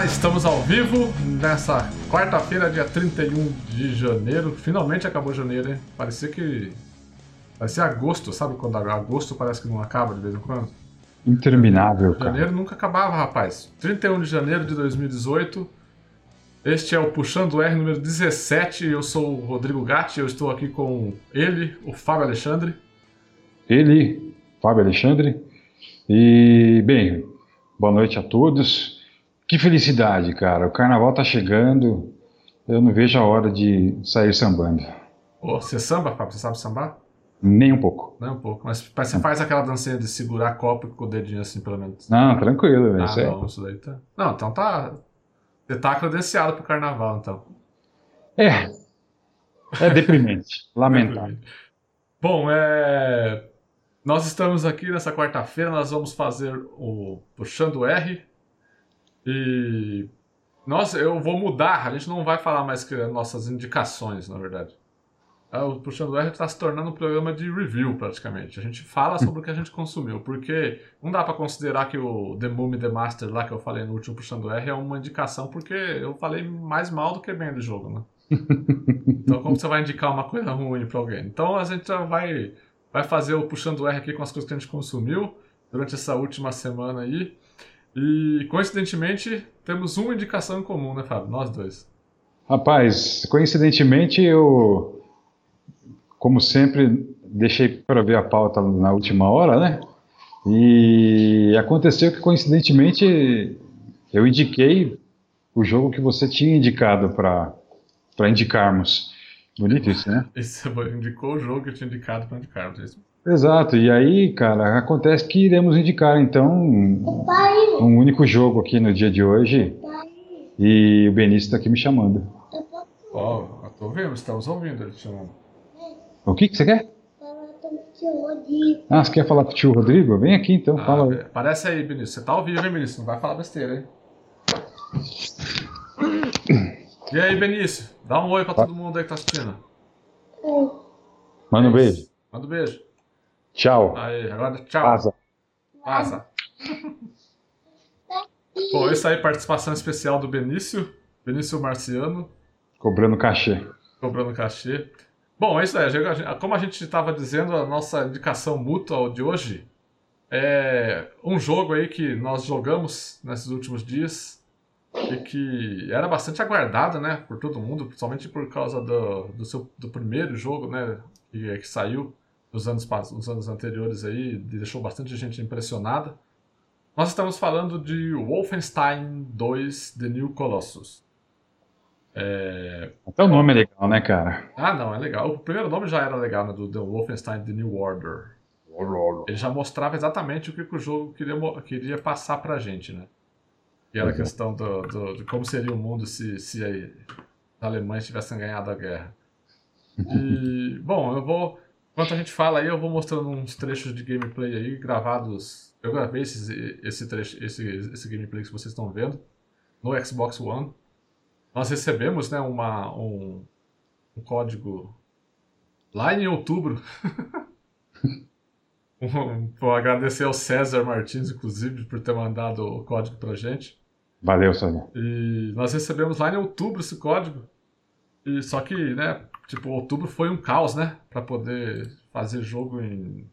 Olá, estamos ao vivo nessa quarta-feira, dia 31 de janeiro. Finalmente acabou janeiro, hein? Parecia que. Parecia agosto, sabe quando agosto parece que não acaba de vez em quando? Interminável, cara. Janeiro nunca acabava, rapaz. 31 de janeiro de 2018. Este é o Puxando R número 17. Eu sou o Rodrigo Gatti. Eu estou aqui com ele, o Fábio Alexandre. Ele, Fábio Alexandre. E, bem, boa noite a todos. Que felicidade, cara. O carnaval tá chegando. Eu não vejo a hora de sair sambando. Ô, você samba, Fábio? Você sabe sambar? Nem um pouco. Nem um pouco. Mas você faz aquela dancinha de segurar copo com o dedinho assim, pelo menos. Não, tranquilo. Ah, isso é- não, isso daí tá. Não, então tá. Você tá credenciado pro carnaval, então. É. É deprimente. Lamentável. Bom, é. Nós estamos aqui nessa quarta-feira, nós vamos fazer o Puxando R. E. Nossa, eu vou mudar, a gente não vai falar mais que nossas indicações, na verdade. Ah, O Puxando R está se tornando um programa de review, praticamente. A gente fala sobre o que a gente consumiu, porque não dá para considerar que o The Mummy The Master, lá que eu falei no último Puxando R, é uma indicação, porque eu falei mais mal do que bem do jogo, né? Então, como você vai indicar uma coisa ruim para alguém? Então, a gente já vai, vai fazer o Puxando R aqui com as coisas que a gente consumiu durante essa última semana aí. E, coincidentemente, temos uma indicação em comum, né, Fábio? Nós dois. Rapaz, coincidentemente eu, como sempre, deixei para ver a pauta na última hora, né? E aconteceu que coincidentemente eu indiquei o jogo que você tinha indicado para indicarmos. Bonito isso, né? Você indicou o jogo que eu tinha indicado para indicar. Exato. E aí, cara, acontece que iremos indicar então um, um único jogo aqui no dia de hoje. E o Benício está aqui me chamando. Ó, eu tô vendo, estamos ouvindo ele te chamando. O que que você quer? Ah, você quer falar com o tio Rodrigo? Vem aqui então, Ah, fala. aí. Parece aí, Benício. Você tá ao vivo, hein, Benício? Não vai falar besteira, hein? E aí, Benício? Dá um oi pra todo mundo aí que tá assistindo. Manda um beijo. Manda um beijo. Tchau. Aí, agora tchau. Vaza. Passa. Bom, isso aí, participação especial do Benício. Benício Marciano, Cobrando cachê. cobrando cachê. Bom, é isso aí. Como a gente estava dizendo, a nossa indicação mútua de hoje é um jogo aí que nós jogamos nesses últimos dias e que era bastante aguardado, né, por todo mundo, principalmente por causa do, do, seu, do primeiro jogo, né, que, que saiu nos anos, nos anos anteriores aí, deixou bastante gente impressionada. Nós estamos falando de Wolfenstein 2 The New Colossus. É, Até o nome é legal, né, cara? ah, não, é legal. O primeiro nome já era legal, né? Do The Wolfenstein The New Order. Ele já mostrava exatamente o que, o jogo queria, queria passar pra gente, né? Que era a Uhum. questão do, do- de como seria o mundo se, se os alemães tivessem ganhado a guerra. E, bom, eu vou. Enquanto a gente fala aí, eu vou mostrando uns trechos de gameplay aí gravados. Eu gravei esses, esse, trecho, esse, esse gameplay que vocês estão vendo no Xbox One. Nós recebemos né, uma, um, um código lá em outubro. Um- Vou agradecer ao César Martins, inclusive, por ter mandado o código pra gente. Valeu, Sônia. E nós recebemos lá em outubro esse código. E só que, né, tipo, outubro foi um caos, né, Pra poder fazer jogo em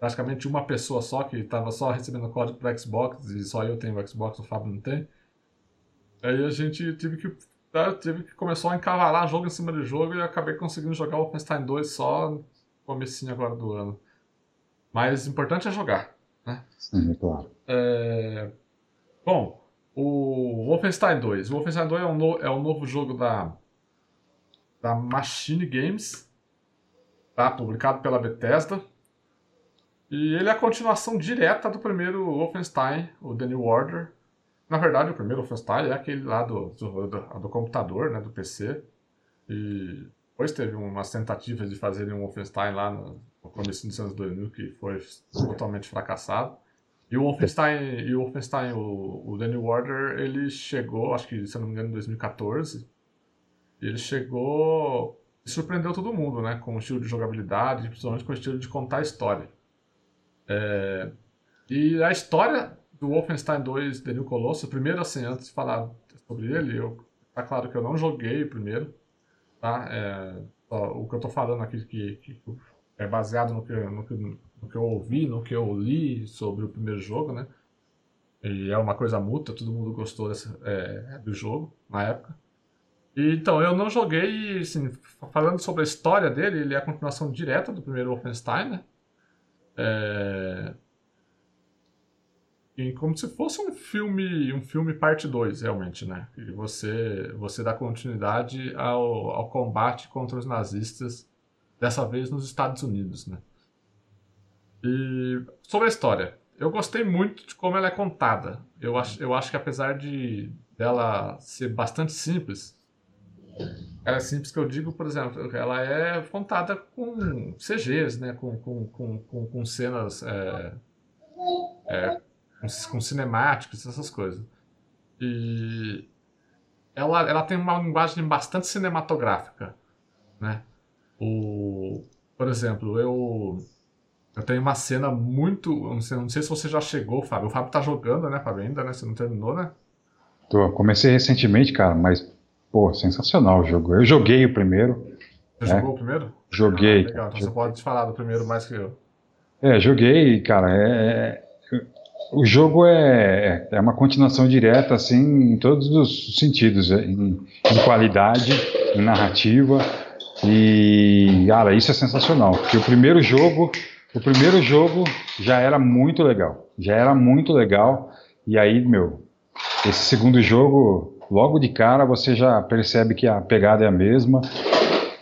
praticamente uma pessoa só que tava só recebendo código para Xbox e só eu tenho o Xbox, o Fábio não tem. Aí a gente tive que né, teve que começou a encavalar jogo em cima de jogo e acabei conseguindo jogar o Wolfenstein 2 só no comecinho agora do ano. Mas o importante é jogar. Sim, é claro. É, Bom, o Wolfenstein 2. O Wolfenstein 2 é um, no- é um novo jogo da, da Machine Games, tá? publicado pela Bethesda. E ele é a continuação direta do primeiro Wolfenstein, o The New Order. Na verdade, o primeiro Wolfenstein é aquele lá do, do, do- do computador, né, do PC. E depois teve umas tentativas de fazerem um Wolfenstein lá no, no começo dos anos 2000 que foi totalmente fracassado. E o Wolfenstein, e o, Wolfenstein o, o The Order, ele chegou, acho que, se não me engano, em 2014. Ele chegou e surpreendeu todo mundo, né? Com o estilo de jogabilidade, principalmente com o estilo de contar a história. É, E a história do Wolfenstein 2 The New Colossus, primeiro assim, antes de falar sobre ele, eu, tá claro que eu não joguei primeiro, tá? É, o que eu tô falando aqui que, que é baseado no que, no, que, no que eu ouvi, no que eu li sobre o primeiro jogo, né? E é uma coisa mútua, todo mundo gostou dessa, é, do jogo na época. Então, eu não joguei, assim, falando sobre a história dele, ele é a continuação direta do primeiro Wolfenstein, né? É... E como se fosse um filme, um filme parte 2, realmente, né? E você, você dá continuidade ao, ao combate contra os nazistas, dessa vez nos Estados Unidos, né? E sobre a história, eu gostei muito de como ela é contada. Eu acho, eu acho que apesar de dela ser bastante simples, ela é simples que eu digo, por exemplo, ela é contada com CGs, né? Com, com, com, com, cenas é, é, com, com cinemáticos, essas coisas. E ela, ela tem uma linguagem bastante cinematográfica, né? O, por exemplo, eu eu tenho uma cena muito. Não sei, não sei se você já chegou, Fábio. O Fábio tá jogando, né, Fábio? Ainda, né? Você não terminou, né? Tô, comecei recentemente, cara, mas, pô, sensacional o jogo. Eu joguei o primeiro. Você é, jogou o primeiro? Joguei. Ah, legal, então você pode falar do primeiro mais que eu. É, joguei, cara. É, é, o jogo é, é uma continuação direta, assim, em todos os sentidos, é, em, em qualidade, em narrativa. E, cara, isso é sensacional. Porque o primeiro jogo o primeiro jogo já era muito legal, já era muito legal. E aí, meu, esse segundo jogo, logo de cara você já percebe que a pegada é a mesma.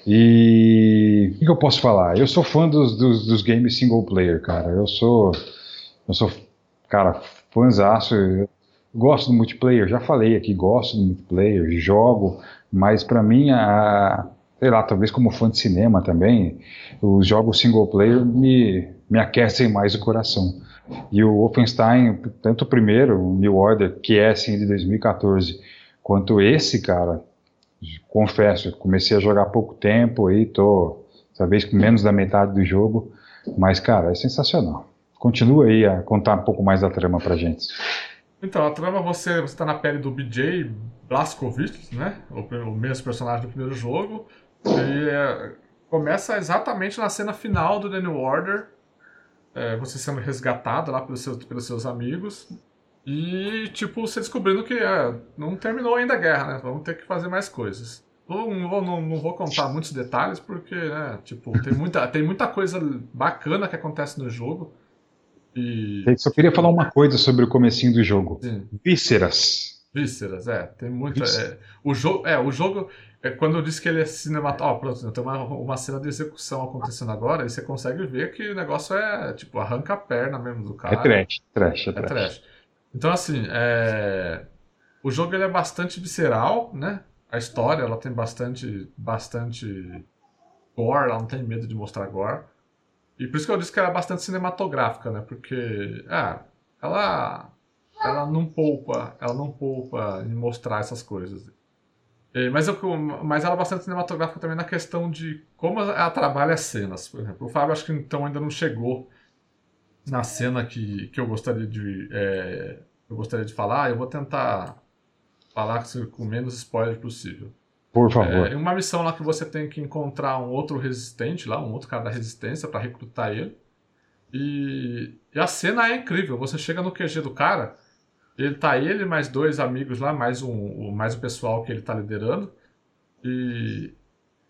E o que eu posso falar? Eu sou fã dos, dos, dos games single player, cara. Eu sou, eu sou, cara, fãzaço. Gosto do multiplayer, já falei aqui, gosto do multiplayer, jogo, mas para mim a, sei lá, talvez como fã de cinema também, os jogos single player me, me aquecem mais o coração. E o Wolfenstein, tanto o primeiro, o New Order, que é assim de 2014, quanto esse, cara, confesso, comecei a jogar há pouco tempo aí, tô talvez com menos da metade do jogo, mas cara, é sensacional. Continua aí a contar um pouco mais da trama pra gente. Então, a trama você está na pele do BJ Blazkowicz, né? O, o mesmo personagem do primeiro jogo. E é, começa exatamente na cena final do The New Order, é, você sendo resgatado lá pelos seus, pelos seus amigos. E, tipo, você descobrindo que é, não terminou ainda a guerra, né? Vamos ter que fazer mais coisas. Não, vou, não, não vou contar muitos detalhes, porque, né, tipo, tem muita, tem muita coisa bacana que acontece no jogo. E... Eu só queria falar uma coisa sobre o comecinho do jogo. Sim. Vísceras. Vísceras, é. Tem muita. É, o, jogo, é, o jogo. É, quando eu disse que ele é cinematográfico, oh, tem uma, uma cena de execução acontecendo agora, e você consegue ver que o negócio é, tipo, arranca a perna mesmo do cara. É trash, trash, é, é trash. Então, assim, é... o jogo ele é bastante visceral, né? A história, ela tem bastante, bastante gore, ela não tem medo de mostrar gore. E por isso que eu disse que ela é bastante cinematográfica, né? Porque, ah, ela, ela não poupa, ela não poupa em mostrar essas coisas. Mas, eu, mas ela é bastante cinematográfica também na questão de como ela trabalha as cenas. Por exemplo, o Fábio acho que então ainda não chegou na cena que, que eu gostaria de é, eu gostaria de falar. Eu vou tentar falar com menos spoiler possível. Por favor. É uma missão lá que você tem que encontrar um outro resistente lá, um outro cara da resistência para recrutar ele. E, e a cena é incrível. Você chega no QG do cara ele tá ele mais dois amigos lá, mais um, mais o pessoal que ele tá liderando. E,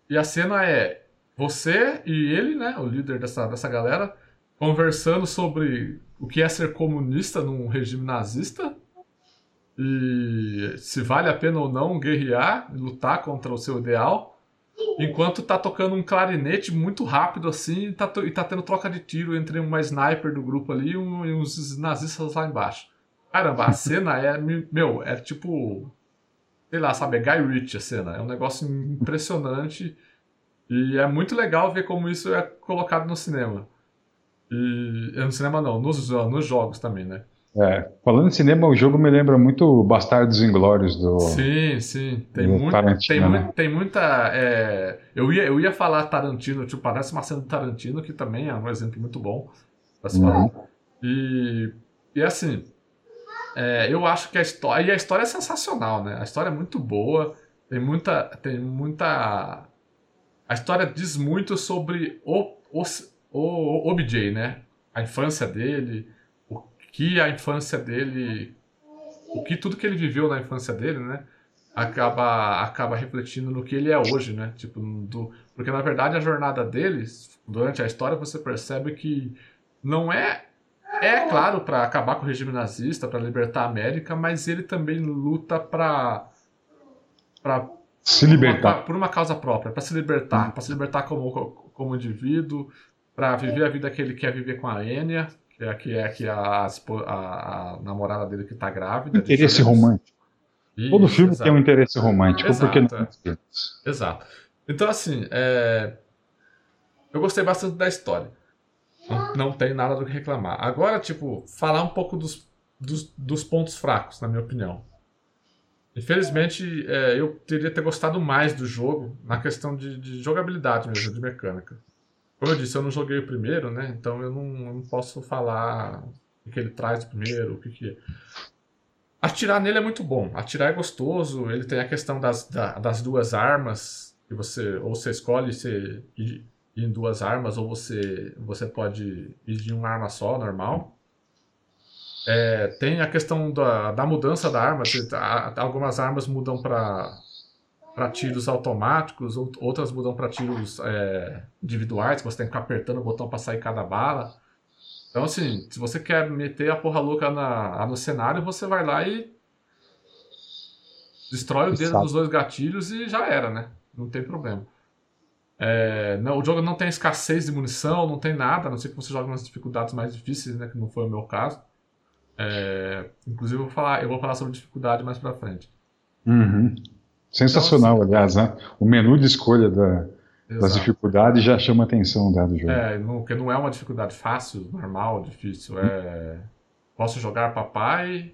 e a cena é você e ele, né, o líder dessa, dessa galera, conversando sobre o que é ser comunista num regime nazista e se vale a pena ou não guerrear, lutar contra o seu ideal, enquanto tá tocando um clarinete muito rápido assim e tá, e tá tendo troca de tiro entre uma sniper do grupo ali e, um, e uns nazistas lá embaixo. Caramba, a cena é. Meu, é tipo. Sei lá, sabe? É Guy Ritchie a cena. É um negócio impressionante. E é muito legal ver como isso é colocado no cinema. E. No cinema não, nos, nos jogos também, né? É, falando em cinema, o jogo me lembra muito Bastardos Inglórios do. Sim, sim. Tem, muito, tem, né? tem muita. É... Eu, ia, eu ia falar Tarantino, tipo, parece uma cena do Tarantino, que também é um exemplo muito bom pra se falar. Uhum. E, e assim, É, eu acho que a história. E a história é sensacional, né? A história é muito boa. Tem muita. Tem muita. A história diz muito sobre o, o, o, OBJ, né? A infância dele, o que a infância dele. O que tudo que ele viveu na infância dele, né? Acaba, acaba refletindo no que ele é hoje, né? Tipo, do, porque na verdade a jornada deles, durante a história, você percebe que não é é claro para acabar com o regime nazista, para libertar a América, mas ele também luta para para se libertar uma, por uma causa própria, para se libertar, para se libertar como como indivíduo, para viver a vida que ele quer viver com a Enya, que é que é que a, a, a namorada dele que está grávida. Interesse romântico. Isso, Todo filme exato. tem um interesse romântico, exato, porque não é. Exato. Então assim, é... eu gostei bastante da história. Não, não tem nada do que reclamar. Agora, tipo, falar um pouco dos, dos, dos pontos fracos, na minha opinião. Infelizmente, é, eu teria ter gostado mais do jogo na questão de, de, jogabilidade mesmo, de mecânica. Como eu disse, eu não joguei o primeiro, né? Então eu não, eu não posso falar o que ele traz primeiro, o que, que é. Atirar nele é muito bom. Atirar é gostoso. Ele tem a questão das, da, das duas armas. Que você, ou você escolhe se em duas armas, ou você, você pode ir de uma arma só, normal. É, tem a questão da, da mudança da arma. Algumas armas mudam para para tiros automáticos, outras mudam para tiros é, individuais, que você tem que ficar apertando o botão para sair cada bala. Então, assim, se você quer meter a porra louca na, no cenário, você vai lá e destrói o dedo dos dois gatilhos e já era, né? Não tem problema. É, não, o jogo não tem escassez de munição, não tem nada, a não ser que você jogue nas dificuldades mais difíceis, né, que não foi o meu caso. É, inclusive, eu vou, falar, eu vou falar sobre dificuldade mais pra frente. Uhum. Sensacional, então, assim, aliás, né? O menu de escolha da, das dificuldades já chama atenção dado jogo. É, não, porque não é uma dificuldade fácil, normal, difícil. É. Posso jogar papai,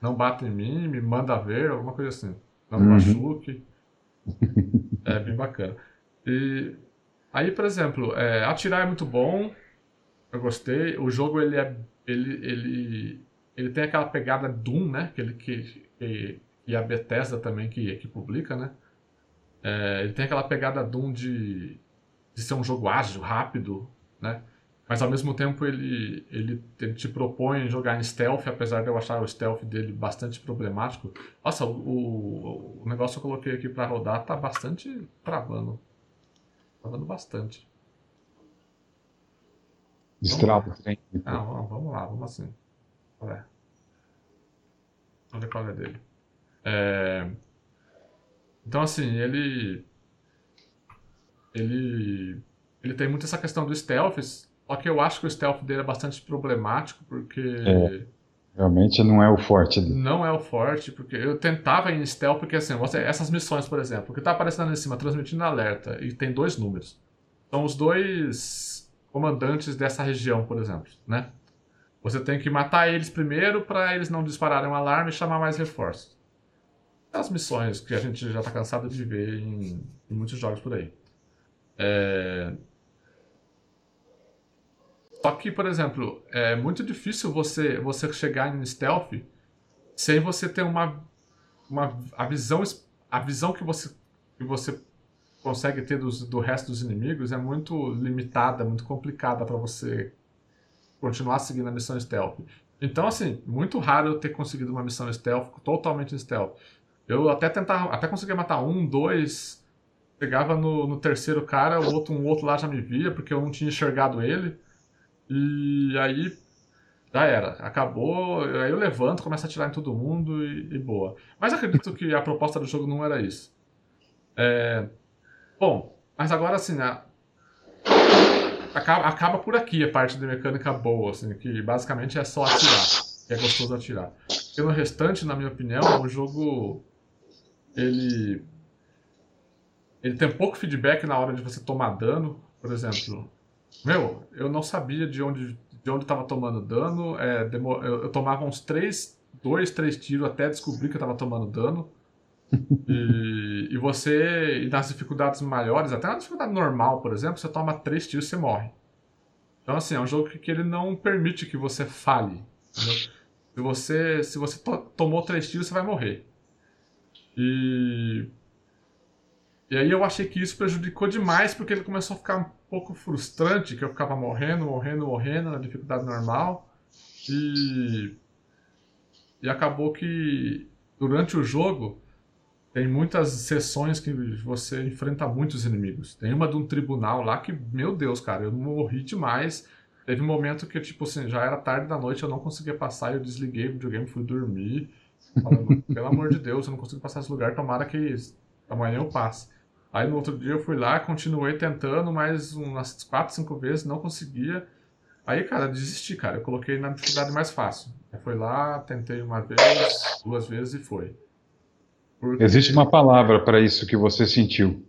não bata em mim, me manda ver, alguma coisa assim. Não me uhum. machuque. É bem bacana. E aí, por exemplo, é, atirar é muito bom. Eu gostei. O jogo ele é ele ele ele tem aquela pegada Doom, né? Que ele que, que e a Bethesda também que que publica, né? É, ele tem aquela pegada Doom de de ser um jogo ágil, rápido, né? Mas ao mesmo tempo ele, ele, ele, te propõe jogar em stealth, apesar de eu achar o stealth dele bastante problemático. Nossa, o, o, o negócio que eu coloquei aqui para rodar tá bastante travando. Falando bastante. Destrava o trem. Ah, vamos, lá, vamos assim. Vamos ver qual é dele. É... Então, assim, ele. Ele. Ele tem muito essa questão do stealth, só que eu acho que o stealth dele é bastante problemático, porque. É, realmente não é o forte dele. Não é o forte, porque eu tentava em stealth, porque assim, você, essas missões, por exemplo, que tá aparecendo ali em cima, transmitindo alerta, e tem dois números. São os dois comandantes dessa região, por exemplo, né? Você tem que matar eles primeiro para eles não dispararem um alarme e chamar mais reforços. As missões que a gente já tá cansado de ver em, em muitos jogos por aí. É... Só que, por exemplo, é muito difícil você, você chegar em stealth sem você ter uma, uma a visão a visão que você que você consegue ter dos, do resto dos inimigos é muito limitada, muito complicada para você continuar seguindo a missão stealth. Então, assim, muito raro eu ter conseguido uma missão stealth totalmente stealth. Eu até tentava, até conseguia matar um, dois, pegava no, no terceiro cara, o outro, um outro lá já me via porque eu não tinha enxergado ele. E aí já era, acabou. Aí eu levanto, começo a atirar em todo mundo e, e boa. Mas acredito que a proposta do jogo não era isso. É... Bom, mas agora assim, né? acaba, acaba por aqui a parte de mecânica boa, assim, que basicamente é só atirar. Que é gostoso atirar. Porque no restante, na minha opinião, o jogo ele ele tem pouco feedback na hora de você tomar dano, por exemplo. Meu, eu não sabia de onde de onde estava tomando dano. É, demor... eu, eu, tomava uns três, dois, três tiros até descobrir que eu estava tomando dano. e, e você, e nas dificuldades maiores, até na dificuldade normal, por exemplo, você toma três tiros e você morre. Então, assim, é um jogo que, que ele não permite que você fale. Entendeu? Se você, se você to tomou três tiros, você vai morrer. E. E aí eu achei que isso prejudicou demais, porque ele começou a ficar um pouco frustrante, que eu ficava morrendo, morrendo, morrendo na dificuldade normal. E. E acabou que durante o jogo tem muitas sessões que você enfrenta muitos inimigos. Tem uma de um tribunal lá que, meu Deus, cara, eu morri demais. Teve um momento que, tipo assim, já era tarde da noite, eu não conseguia passar, eu desliguei o videogame, fui dormir. Falando, pelo amor de Deus, eu não consigo passar esse lugar, tomara que amanhã eu passe. Aí no outro dia eu fui lá, continuei tentando mais umas 4, 5 vezes, não conseguia. Aí, cara, desisti, cara. Eu coloquei na dificuldade mais fácil. Eu fui lá, tentei uma vez, duas vezes e foi. Porque... Existe uma palavra para isso que você sentiu.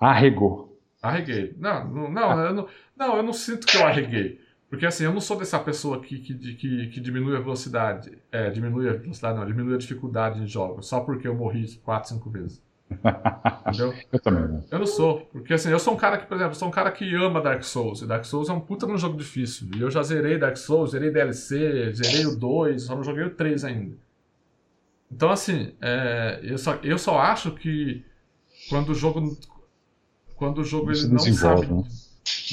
Arregou. Arreguei. Não, não, não, eu não, não, eu não sinto que eu arreguei. Porque assim, eu não sou dessa pessoa que, que, que, que diminui a velocidade. É, diminui a velocidade, não, diminui a dificuldade em jogos, só porque eu morri 4, 5 vezes. Entendeu? Eu também, né? Eu não sou. Porque assim, eu sou um cara que, por exemplo, sou um cara que ama Dark Souls. E Dark Souls é um puta num jogo difícil. E eu já zerei Dark Souls, zerei DLC, zerei o 2, só não joguei o 3 ainda. Então, assim, é, eu, só, eu só acho que quando o jogo. Quando o jogo ele não sabe. Né?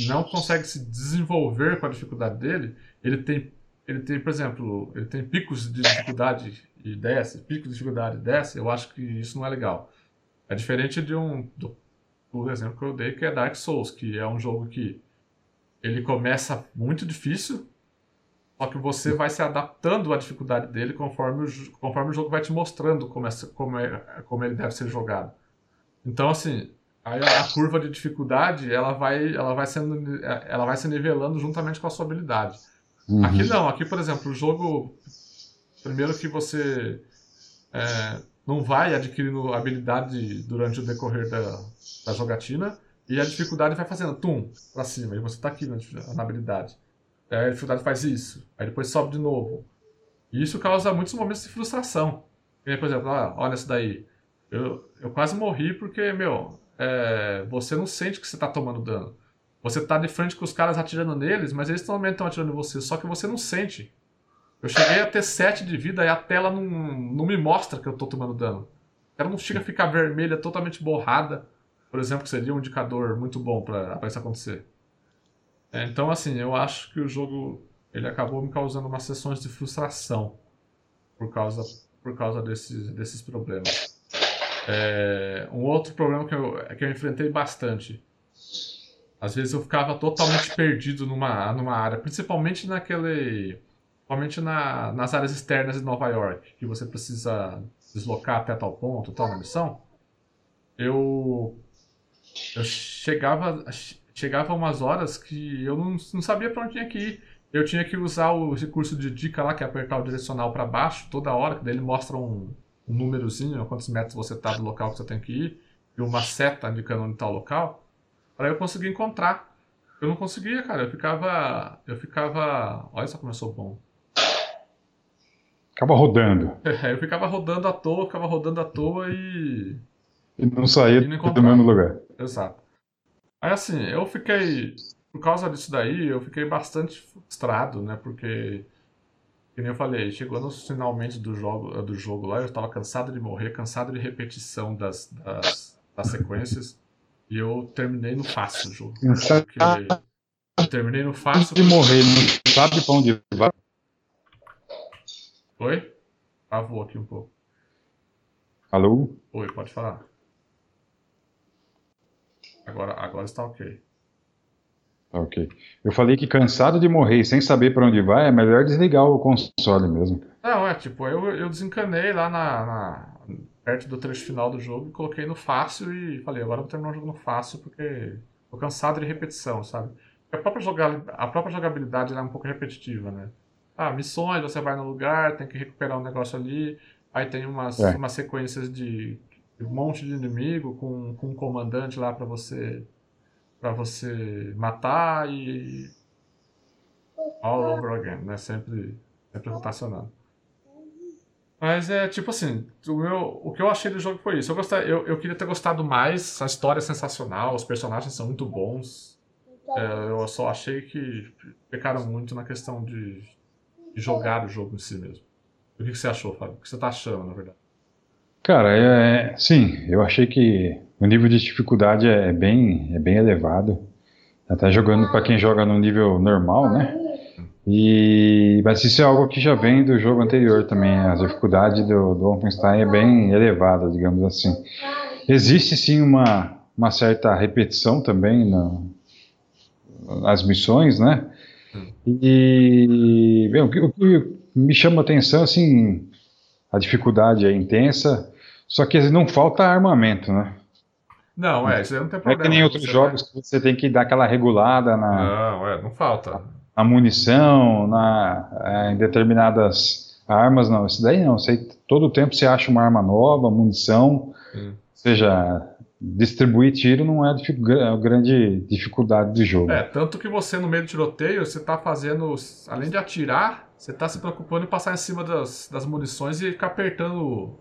Não consegue se desenvolver com a dificuldade dele, ele tem. Ele tem, por exemplo, ele tem picos de dificuldade e desce, picos de dificuldade e desce, eu acho que isso não é legal. É diferente de um. Do, exemplo que eu dei, que é Dark Souls, que é um jogo que ele começa muito difícil, só que você vai se adaptando à dificuldade dele conforme o, conforme o jogo vai te mostrando como, é, como, é, como ele deve ser jogado. Então, assim, a, a curva de dificuldade ela vai, ela, vai sendo, ela vai se nivelando juntamente com a sua habilidade. Uhum. Aqui não, aqui, por exemplo, o jogo. Primeiro que você é, não vai adquirindo habilidade durante o decorrer da, da jogatina, e a dificuldade vai fazendo tum pra cima, e você tá aqui na, na habilidade. Aí a dificuldade faz isso. Aí depois sobe de novo. E isso causa muitos momentos de frustração. E, por exemplo, ah, olha isso daí. Eu, eu quase morri porque, meu, é, você não sente que você está tomando dano. Você está de frente com os caras atirando neles, mas eles também estão atirando em você, só que você não sente. Eu cheguei a ter 7 de vida e a tela não, não me mostra que eu estou tomando dano. Ela não chega a ficar vermelha, totalmente borrada, por exemplo, que seria um indicador muito bom para isso acontecer. É, então, assim, eu acho que o jogo ele acabou me causando umas sessões de frustração por causa, por causa desses, desses problemas. É, um outro problema que eu, que eu enfrentei bastante. Às vezes eu ficava totalmente perdido numa, numa área, principalmente naquele. Principalmente na, nas áreas externas de Nova York, que você precisa deslocar até tal ponto, tal na missão. Eu. Eu chegava chegava umas horas que eu não, não sabia para onde tinha que ir. Eu tinha que usar o recurso de dica lá, que é apertar o direcional para baixo toda hora, que daí ele mostra um, um númerozinho, quantos metros você está do local que você tem que ir, e uma seta indicando onde está o local, para eu conseguir encontrar. Eu não conseguia, cara. Eu ficava. Eu ficava. Olha só como eu sou bom. Ficava rodando. É, eu ficava rodando à toa, ficava rodando à toa e. E não saía e não do mesmo lugar. Exato. Aí assim, eu fiquei. Por causa disso daí, eu fiquei bastante frustrado, né? Porque. Como eu falei, chegou nos finalmente do jogo, do jogo lá, eu estava cansado de morrer, cansado de repetição das, das, das sequências. E eu terminei no fácil o jogo. Porque eu terminei no fácil. De morrer, não sabe pra onde vai. Oi? Travou aqui um pouco. Alô? Oi, pode falar. Agora, agora está ok. Ok. Eu falei que cansado de morrer e sem saber para onde vai, é melhor desligar o console mesmo. Não, é tipo, eu, eu desencanei lá na, na perto do trecho final do jogo, coloquei no fácil e falei, agora eu vou terminar o jogo no fácil porque tô cansado de repetição, sabe? A própria, a própria jogabilidade é um pouco repetitiva, né? Ah, missões, você vai no lugar, tem que recuperar um negócio ali, aí tem umas, é. umas sequências de um monte de inimigo com, com um comandante lá para você para você matar e all over again, né? Sempre, sempre rotacionando. Mas é tipo assim, o, meu, o que eu achei do jogo foi isso. Eu, gostei, eu, eu queria ter gostado mais, a história é sensacional, os personagens são muito bons. É, eu só achei que pecaram muito na questão de, jogar o jogo em si mesmo. O que você achou, Fábio? O que você está achando, na verdade? Cara, é, sim, eu achei que o nível de dificuldade é bem, é bem elevado. Até jogando para quem joga no nível normal, né? E, mas isso é algo que já vem do jogo anterior também. A dificuldade do, do Wolfenstein é bem elevada, digamos assim. Existe sim uma, uma certa repetição também no, nas missões, né? E bem, o, que, o que me chama atenção, assim, a dificuldade é intensa, só que não falta armamento, né? Não, é, isso aí não tem problema. Não é que nem outros jogos vai... que você tem que dar aquela regulada na. Não, é, não falta. Na munição, na, é, em determinadas armas, não. Isso daí não. Você, todo tempo você acha uma arma nova, munição. Hum. Ou seja, distribuir tiro não é a grande dificuldade do jogo. É, tanto que você no meio do tiroteio, você está fazendo, além de atirar, você está se preocupando em passar em cima das, das munições e ficar apertando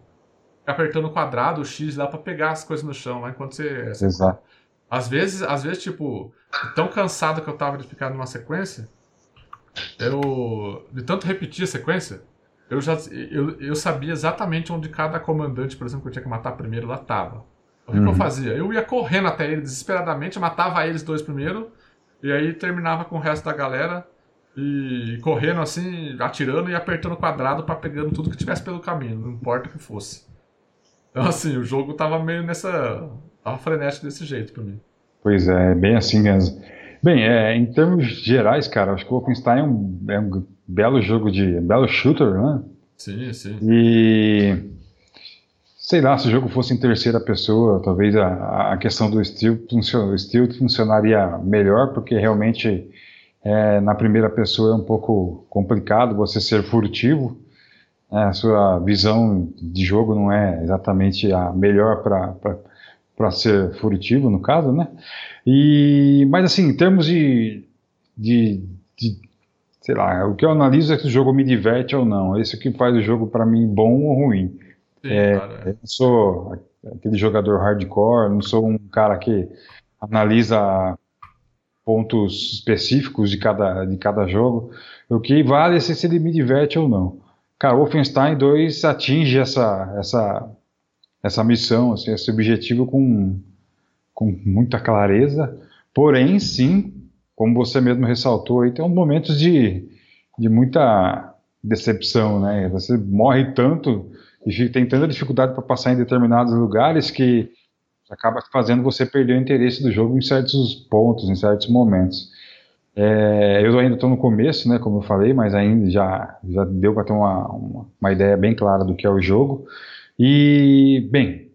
apertando o quadrado, o X lá para pegar as coisas no chão lá enquanto você. Exato. Às vezes, às vezes, tipo, tão cansado que eu tava de ficar numa sequência, eu. De tanto repetir a sequência, eu já eu, eu sabia exatamente onde cada comandante, por exemplo, que eu tinha que matar primeiro lá tava. O que, uhum. que eu uhum. fazia? Eu ia correndo até ele desesperadamente, matava eles dois primeiro, e aí terminava com o resto da galera e correndo assim, atirando e apertando o quadrado para pegando tudo que tivesse pelo caminho, não importa o que fosse. Então, assim, o jogo tava meio nessa. tava frenético desse jeito pra mim. Pois é, bem assim mesmo. Bem, é, em termos gerais, cara, acho que o Wolfenstein é um, é um belo jogo de. Um belo shooter, né? Sim, sim. E. Sei lá, se o jogo fosse em terceira pessoa, talvez a, a questão do stealth, funcion, stealth funcionaria melhor, porque realmente é, na primeira pessoa é um pouco complicado você ser furtivo. É, a sua visão de jogo não é exatamente a melhor para ser furtivo, no caso, né? E, mas, assim, em termos de, de, de, sei lá, o que eu analiso é se o jogo me diverte ou não. É isso que faz o jogo para mim bom ou ruim. Sim, é, é. Eu sou aquele jogador hardcore, não sou um cara que analisa pontos específicos de cada, de cada jogo. O que vale é se ele me diverte ou não. Cara, Wolfenstein 2 atinge essa, essa, essa missão, assim, esse objetivo com, com muita clareza, porém, sim, como você mesmo ressaltou, aí tem momentos de, de muita decepção, né? Você morre tanto e tem tanta dificuldade para passar em determinados lugares que acaba fazendo você perder o interesse do jogo em certos pontos, em certos momentos. É, eu ainda estou no começo, né, como eu falei, mas ainda já, já deu para ter uma, uma, uma, ideia bem clara do que é o jogo. E, bem,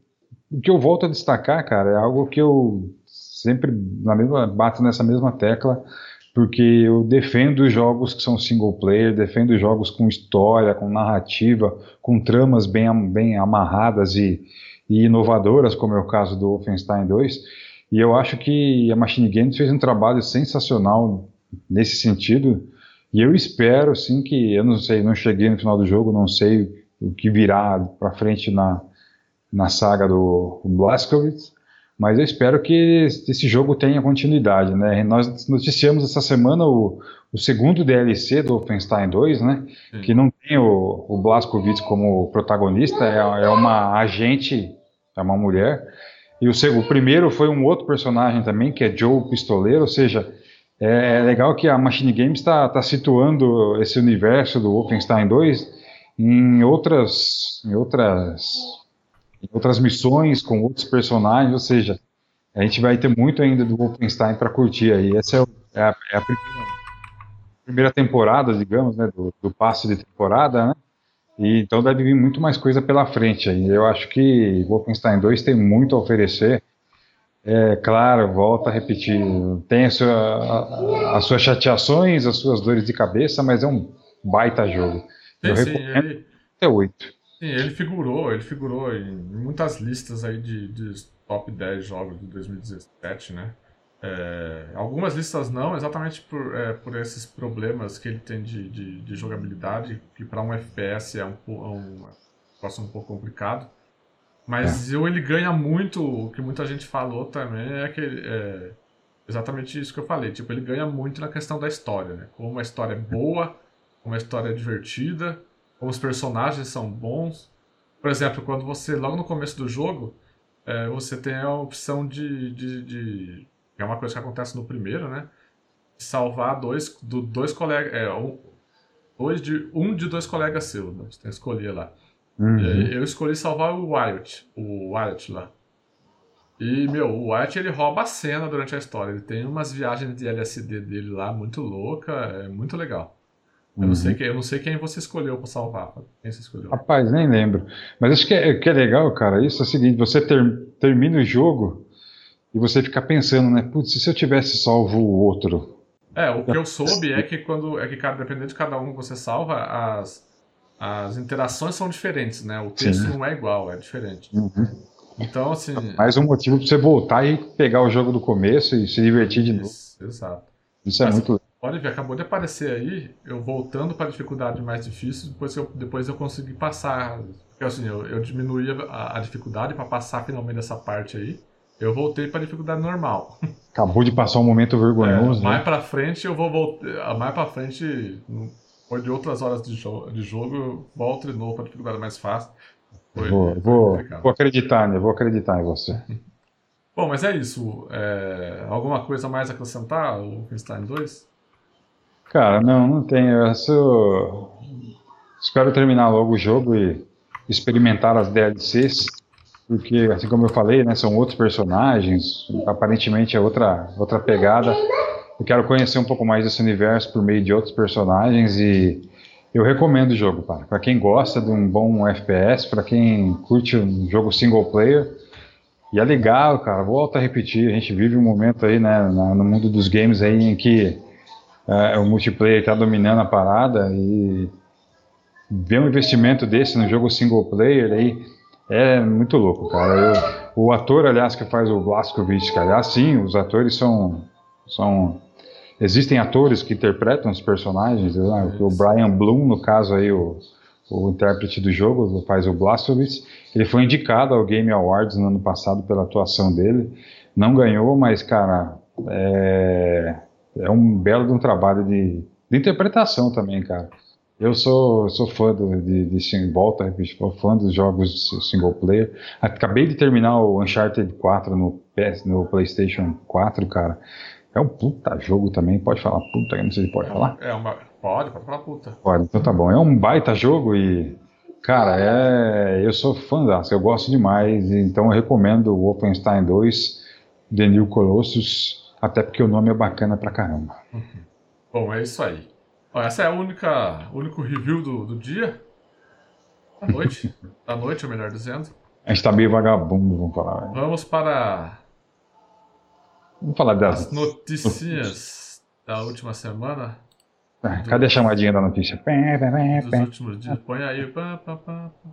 o que eu volto a destacar, cara, é algo que eu sempre na mesma, bato nessa mesma tecla, porque eu defendo jogos que são single player, defendo jogos com história, com narrativa, com tramas bem, bem amarradas e, e inovadoras, como é o caso do Wolfenstein 2 e eu acho que a Machine Games fez um trabalho sensacional nesse sentido. E eu espero, sim, que eu não sei, não cheguei no final do jogo, não sei o que virá para frente na, na saga do Blazkowicz, mas eu espero que esse jogo tenha continuidade, né? Nós noticiamos essa semana o, o segundo DLC do Wolfenstein 2, né? Sim. Que não tem o, o Blazkowicz como protagonista, é, é uma agente, é uma mulher, e o, o primeiro foi um outro personagem também, que é Joe Pistoleiro, ou seja, é, é legal que a Machine Games está tá situando esse universo do Wolfenstein 2 em outras, em outras, em outras missões com outros personagens, ou seja, a gente vai ter muito ainda do Wolfenstein para curtir aí. Essa é, é, a, é a primeira, primeira, temporada, digamos, né, do, do passe de temporada, né? E, então deve vir muito mais coisa pela frente aí. Eu acho que Wolfenstein 2 tem muito a oferecer. É claro, volta a repetir, tem a sua, a, as suas chateações, as suas dores de cabeça, mas é um baita jogo. Sim, Eu sim, ele, até 8. Sim, ele figurou, ele figurou em muitas listas aí de, de top 10 jogos de 2017, né? É, algumas listas não, exatamente por, é, por esses problemas que ele tem de, de, de jogabilidade, que para um FPS é um, é um um pouco complicado. Mas é. ele ganha muito, o que muita gente falou também é que é exatamente isso que eu falei. Tipo, ele ganha muito na questão da história, né? Como a história é boa, como a história é divertida, como os personagens são bons. Por exemplo, quando você, logo no começo do jogo, é, você tem a opção de, de, de, É uma coisa que acontece no primeiro, né? Salvar dois, do, dois colegas. É, um, dois de, um de dois colegas seus, né? Você tem que escolher lá. Uhum. Eu escolhi salvar o Wyatt, o Wyatt lá. E, meu, o Wyatt ele rouba a cena durante a história. Ele tem umas viagens de LSD dele lá muito louca, é muito legal. Eu, não sei Uhum. quem, eu não sei quem você escolheu pra salvar. Quem você escolheu? Rapaz, nem lembro. Mas acho que é, que é legal, cara. Isso é o seguinte: você ter- termina o jogo e você fica pensando, né? Putz, e se eu tivesse salvo o outro? É, o que eu soube é que quando é que cada dependendo de cada um que você salva, as, as interações são diferentes, né? O texto Sim. não é igual, é diferente. Uhum. Então, assim, Mais um motivo pra você voltar e pegar o jogo do começo e se divertir de novo. isso, exato. Isso é Mas- muito ver, acabou de aparecer aí, eu voltando para a dificuldade mais difícil, depois eu, depois eu consegui passar. Porque assim, eu, eu diminuí a, a dificuldade para passar finalmente essa parte aí. Eu voltei para a dificuldade normal. Acabou de passar um momento vergonhoso. É, né? mais pra frente eu vou voltar. Mais pra frente, depois de outras horas de, jo de jogo, eu volto de novo pra dificuldade mais fácil. Foi- Vou, foi vou, vou acreditar, né? Vou acreditar em você. Bom, mas é isso. É, alguma coisa mais a acrescentar, o Wolfenstein 2? Cara, não, não tenho. Eu só espero terminar logo o jogo e experimentar as DLCs, porque, assim como eu falei, né, são outros personagens, aparentemente é outra, outra pegada. Eu quero conhecer um pouco mais desse universo por meio de outros personagens e eu recomendo o jogo, para Para quem gosta de um bom FPS, para quem curte um jogo single player. E é legal, cara, volto a repetir, a gente vive um momento aí, né, no mundo dos games aí em que é, o multiplayer está dominando a parada e ver um investimento desse no jogo single player aí é muito louco, cara. Eu- o ator, aliás, que faz o Blazkowicz, que aliás, sim, os atores são, são existem atores que interpretam os personagens, né? o Brian Bloom, no caso aí, o, o intérprete do jogo, faz o Blazkowicz, ele foi indicado ao Game Awards no ano passado pela atuação dele, não ganhou, mas, cara, é, é um belo de um trabalho de, de interpretação também, cara. Eu sou, sou fã do, de, de volta, sou fã dos jogos single player. Acabei de terminar o Uncharted 4 no, PS, no PlayStation 4, cara. É um puta jogo também. Pode falar puta, não sei se pode falar. É uma. Pode, pode falar puta. Pode, então tá bom. É um baita jogo e, cara, é, eu sou fãzaço, eu gosto demais. Então eu recomendo o Wolfenstein 2, The New Colossus, até porque o nome é bacana pra caramba. Bom, é isso aí. Ó, essa é a única, único review do, do dia. Da noite. da noite, ou melhor dizendo. A gente tá meio vagabundo, vamos falar. né? Vamos para Vamos falar das. as notícias da última semana. Ah, Cadê a chamadinha da notícia? Dos últimos dias. Põe aí. pá, pá, pá, pá.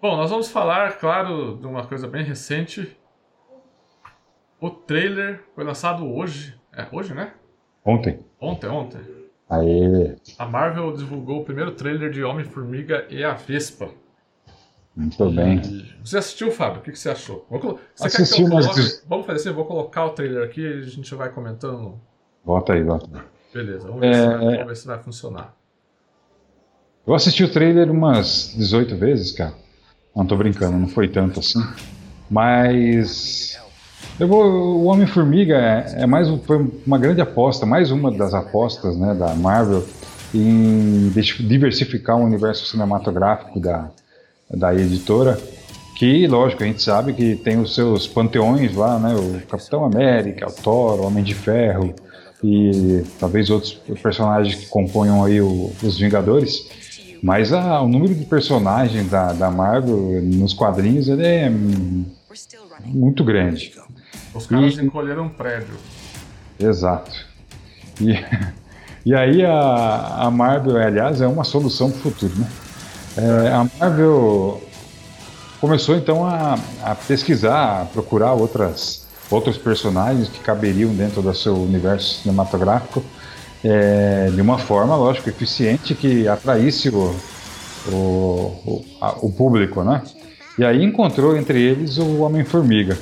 Bom, nós vamos falar, claro, de uma coisa bem recente. O trailer foi lançado hoje. É hoje, né? Ontem. Ontem, ontem. Aê, A Marvel divulgou o primeiro trailer de Homem-Formiga e a Vespa. muito bem. Você assistiu, Fábio? O que, você achou? Vou Você Assisti, quer que eu mas coloque? des- Vamos fazer assim, eu vou colocar o trailer aqui e a gente vai comentando. Volta aí, volta aí. Beleza, vamos ver, É, se, vai, é. vamos ver se vai funcionar. Eu assisti o trailer umas 18 vezes, cara. Não tô brincando, não foi tanto assim. Mas. Eu vou, o Homem-Formiga é, é mais foi uma grande aposta, mais uma das apostas né, da Marvel em diversificar o universo cinematográfico da, da editora. Que, lógico, a gente sabe que tem os seus panteões lá, né? O Capitão América, o Thor, o Homem de Ferro e talvez outros personagens que componham aí o- os Vingadores. Mas a- o número de personagens da, da Marvel nos quadrinhos ele é muito grande. Os caras E- encolheram um prédio. Exato. E, e aí a, a Marvel, aliás, é uma solução para o futuro, né? É, a Marvel começou então a, a pesquisar, a procurar outras, outros personagens que caberiam dentro do seu universo cinematográfico é, de uma forma, lógico, eficiente que atraísse o, o, o, a- o público, né? E aí encontrou entre eles o Homem-Formiga.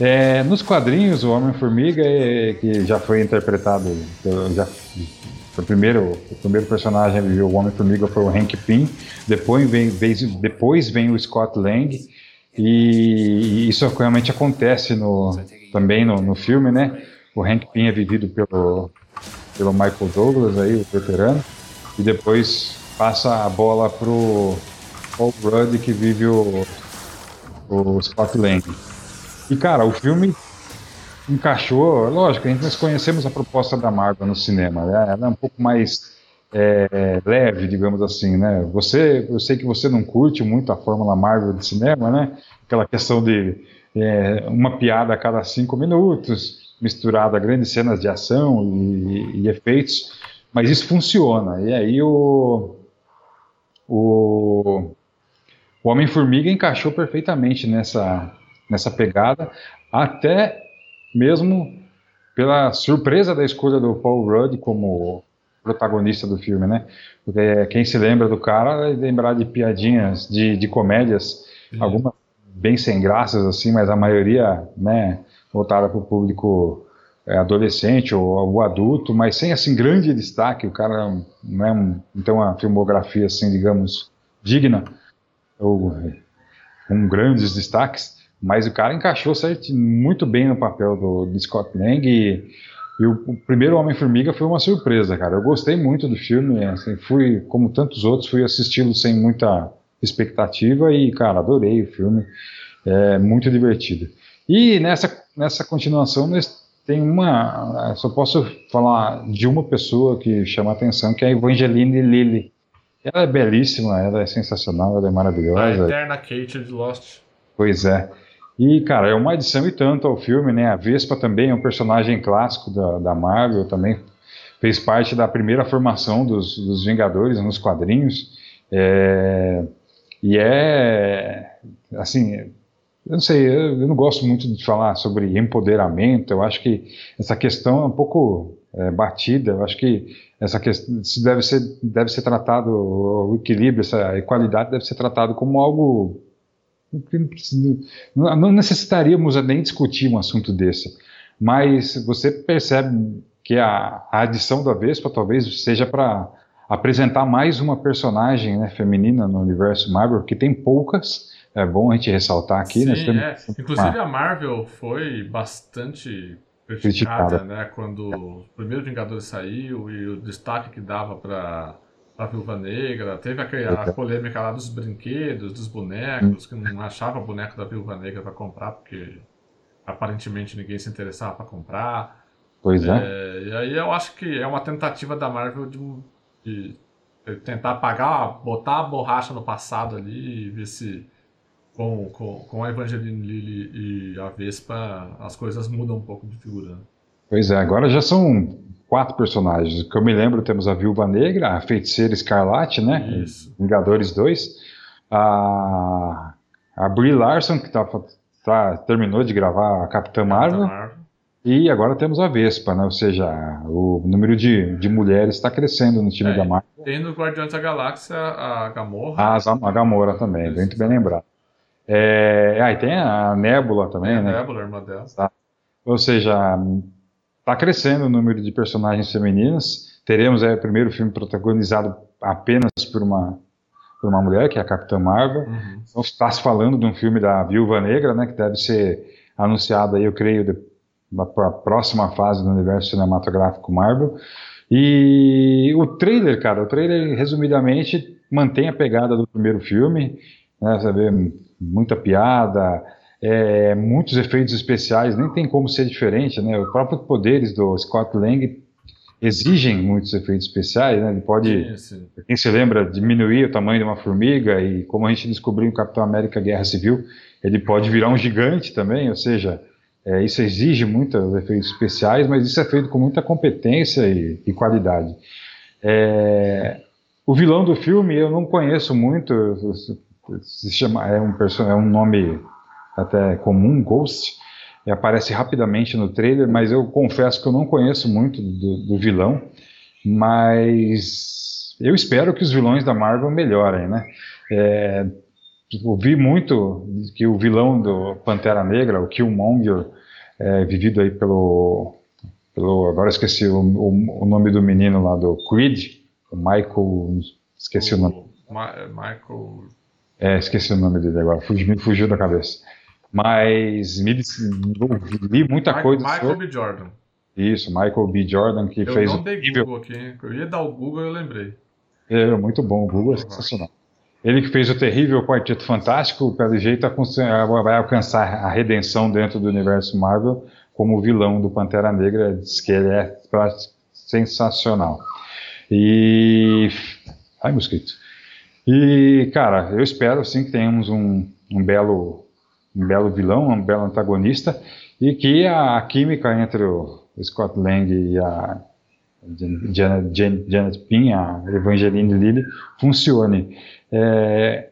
É, nos quadrinhos, o Homem-Formiga, é, que já foi interpretado, já O primeiro, o primeiro personagem a viver o Homem-Formiga foi o Hank Pym, depois vem, depois vem o Scott Lang, e isso realmente acontece no, também no, no filme, né? O Hank Pym é vivido pelo, pelo Michael Douglas, aí, o veterano, e depois passa a bola pro Paul Rudd, que vive o, o Scott Lang. E, cara, o filme encaixou, lógico, a gente, nós conhecemos a proposta da Marvel no cinema, né? ela é um pouco mais é, leve, digamos assim, né? Você, eu sei que você não curte muito a fórmula Marvel de cinema, né? Aquela questão de é, uma piada a cada cinco minutos, misturada a grandes cenas de ação e, e efeitos, mas isso funciona. E aí o, o, o Homem-Formiga encaixou perfeitamente nessa, nessa pegada, até mesmo pela surpresa da escolha do Paul Rudd como protagonista do filme, né? Porque quem se lembra do cara vai lembrar de piadinhas, de, de comédias, Sim. algumas bem sem graças, assim, mas a maioria, né, voltada para o público é, adolescente ou, ou, adulto, mas sem, assim, grande destaque, o cara não é um, então uma filmografia, assim, digamos, digna, ou com grandes destaques, mas o cara encaixou certo, muito bem no papel do, do Scott Lang e, e o, o, primeiro Homem-Formiga foi uma surpresa, cara. Eu gostei muito do filme, assim, fui, como tantos outros, fui assisti-lo sem muita expectativa e, cara, adorei o filme. É muito divertido. E nessa, nessa continuação tem uma. Só posso falar de uma pessoa que chama a atenção, que é a Evangeline Lilly. Ela é belíssima, ela é sensacional, ela é maravilhosa. A eterna Kate de Lost. Pois é. E, cara, é uma adição e tanto ao filme, né? A Vespa também é um personagem clássico da, da Marvel, também fez parte da primeira formação dos, dos Vingadores nos quadrinhos. É, e é, assim, eu não sei, eu, eu, não gosto muito de falar sobre empoderamento, eu acho que essa questão é um pouco é, batida, eu acho que essa questão deve ser, deve ser tratado, o equilíbrio, essa equalidade deve ser tratado como algo não necessitaríamos nem discutir um assunto desse, mas você percebe que a, a adição da Vespa talvez seja para apresentar mais uma personagem né, feminina no universo Marvel, que tem poucas, é bom a gente ressaltar aqui. Né, Sim, né? é. Inclusive a Marvel foi bastante criticada, criticada, né? Quando o primeiro Vingador saiu e o destaque que dava para a Viúva Negra, teve aquela, a polêmica lá dos brinquedos, dos bonecos, que não achava boneco da Viúva Negra para comprar, porque aparentemente ninguém se interessava para comprar. Pois é. é. E aí eu acho que é uma tentativa da Marvel de, de tentar apagar, botar a borracha no passado ali e ver se com, com, com a Evangeline Lilly e a Vespa as coisas mudam um pouco de figura. Pois é, agora já são quatro personagens. Que eu me lembro, temos a Viúva Negra, a Feiticeira Escarlate, né? Isso. Vingadores 2. A, a Brie Larson, que tá, tá, terminou de gravar a Capitã Marvel. Marvel. E agora temos a Vespa, né? Ou seja, o número de, de mulheres está crescendo no time é, da Marvel. Tem no Guardiões da Galáxia a Gamora. Ah, a Gamora também, Isso. muito bem lembrado. É, ah, e tem a Nebula também, é, né? A Nebula, irmã dela. Tá. Ou seja, Está crescendo o número de personagens femininas. Teremos é, o primeiro filme protagonizado apenas por uma, por uma mulher, que é a Capitã Marvel. Uhum. Então está se falando de um filme da Viúva Negra, né, que deve ser anunciado aí, eu creio, para a próxima fase do universo cinematográfico Marvel. E o trailer, cara, o trailer, resumidamente, mantém a pegada do primeiro filme, né, você vê muita piada, é, muitos efeitos especiais, nem tem como ser diferente, né? Os próprios poderes do Scott Lang exigem muitos efeitos especiais, né? Ele pode, sim, sim. quem se lembra, diminuir o tamanho de uma formiga e como a gente descobriu em Capitão América Guerra Civil, ele pode virar um gigante também, ou seja, é, isso exige muitos efeitos especiais, mas isso é feito com muita competência e, e qualidade. É, o vilão do filme eu não conheço muito, se chama, é um, é um nome até comum, Ghost, e aparece rapidamente no trailer, mas eu confesso que eu não conheço muito do, do vilão, mas eu espero que os vilões da Marvel melhorem, né? É, ouvi muito que o vilão do Pantera Negra, o Killmonger, é, vivido aí pelo pelo agora esqueci o, o, o, nome do menino lá do Creed, o Michael, esqueci o, o nome. Ma Michael. É, esqueci o nome dele agora, fugiu, fugiu da cabeça. Mas me li muita Michael, coisa. Michael sobre... B. Jordan. Isso, Michael B. Jordan, que eu fez. Eu não dei Google aqui, hein? Eu ia dar o Google eu lembrei. É, muito bom, o Google é sensacional. Ele que fez o terrível Quarteto Fantástico, pelo jeito vai alcançar a redenção dentro do universo Marvel como vilão do Pantera Negra, diz que ele é sensacional. E. Ai, mosquito. E, cara, eu espero sim que tenhamos um, um belo um belo vilão, um belo antagonista, e que a, química entre o Scott Lang e a Janet, Janet, Janet Pin, a Evangeline Lilly, funcione. É,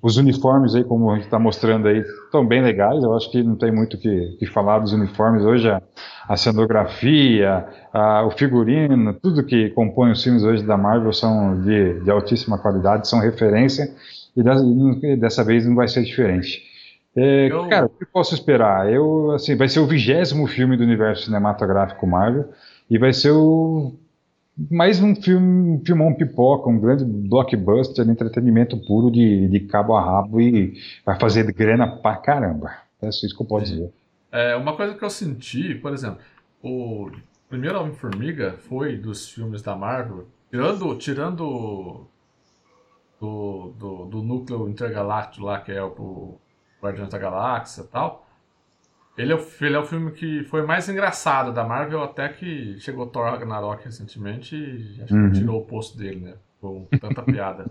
os uniformes aí, como a gente está mostrando aí, estão bem legais. Eu acho que não tem muito que, que, falar dos uniformes. Hoje a, a cenografia, a, o figurino, tudo que compõe os filmes hoje da Marvel são de, de altíssima qualidade, são referência e dessa, vez não vai ser diferente. É, eu... Cara, o que posso esperar? Eu, assim, vai ser o vigésimo filme do universo cinematográfico Marvel e vai ser o mais um filme, um filmão pipoca, um grande blockbuster de entretenimento puro de, de cabo a rabo e vai fazer grana pra caramba. É isso que eu posso dizer. É, uma coisa que eu senti, por exemplo, o primeiro Homem-Formiga foi dos filmes da Marvel, tirando, tirando do, do, do núcleo intergaláctico lá, que é o Guardiões da Galáxia e tal, ele é, o, ele é o filme que foi mais engraçado da Marvel até que chegou Thor Ragnarok recentemente e acho uhum. que tirou o posto dele, né? Com tanta piada.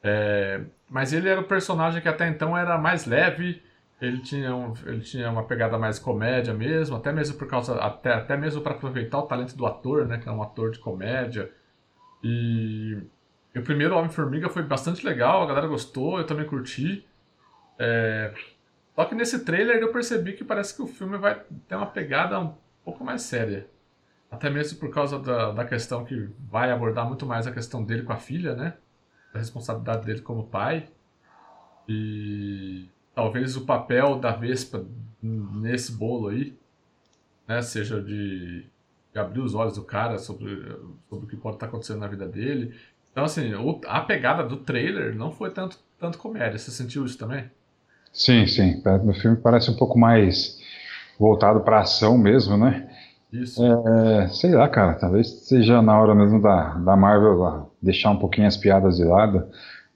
É, mas ele era o personagem que até então era mais leve, ele tinha, um, ele tinha uma pegada mais comédia mesmo, até mesmo por causa até, até mesmo para aproveitar o talento do ator, né, que é um ator de comédia. E, e o primeiro Homem-Formiga foi bastante legal, a galera gostou, eu também curti. É, só que nesse trailer eu percebi que parece que o filme vai ter uma pegada um pouco mais séria. Até mesmo por causa da, da questão que vai abordar muito mais a questão dele com a filha, né? A responsabilidade dele como pai. E talvez o papel da Vespa nesse bolo aí, né? Seja de, de abrir os olhos do cara sobre, sobre o que pode estar acontecendo na vida dele. Então, assim, a pegada do trailer não foi tanto, tanto comédia. Você sentiu isso também? Sim, sim. O filme parece um pouco mais voltado para ação mesmo, né? Isso. É, sei lá, cara, talvez seja na hora mesmo da, da Marvel deixar um pouquinho as piadas de lado.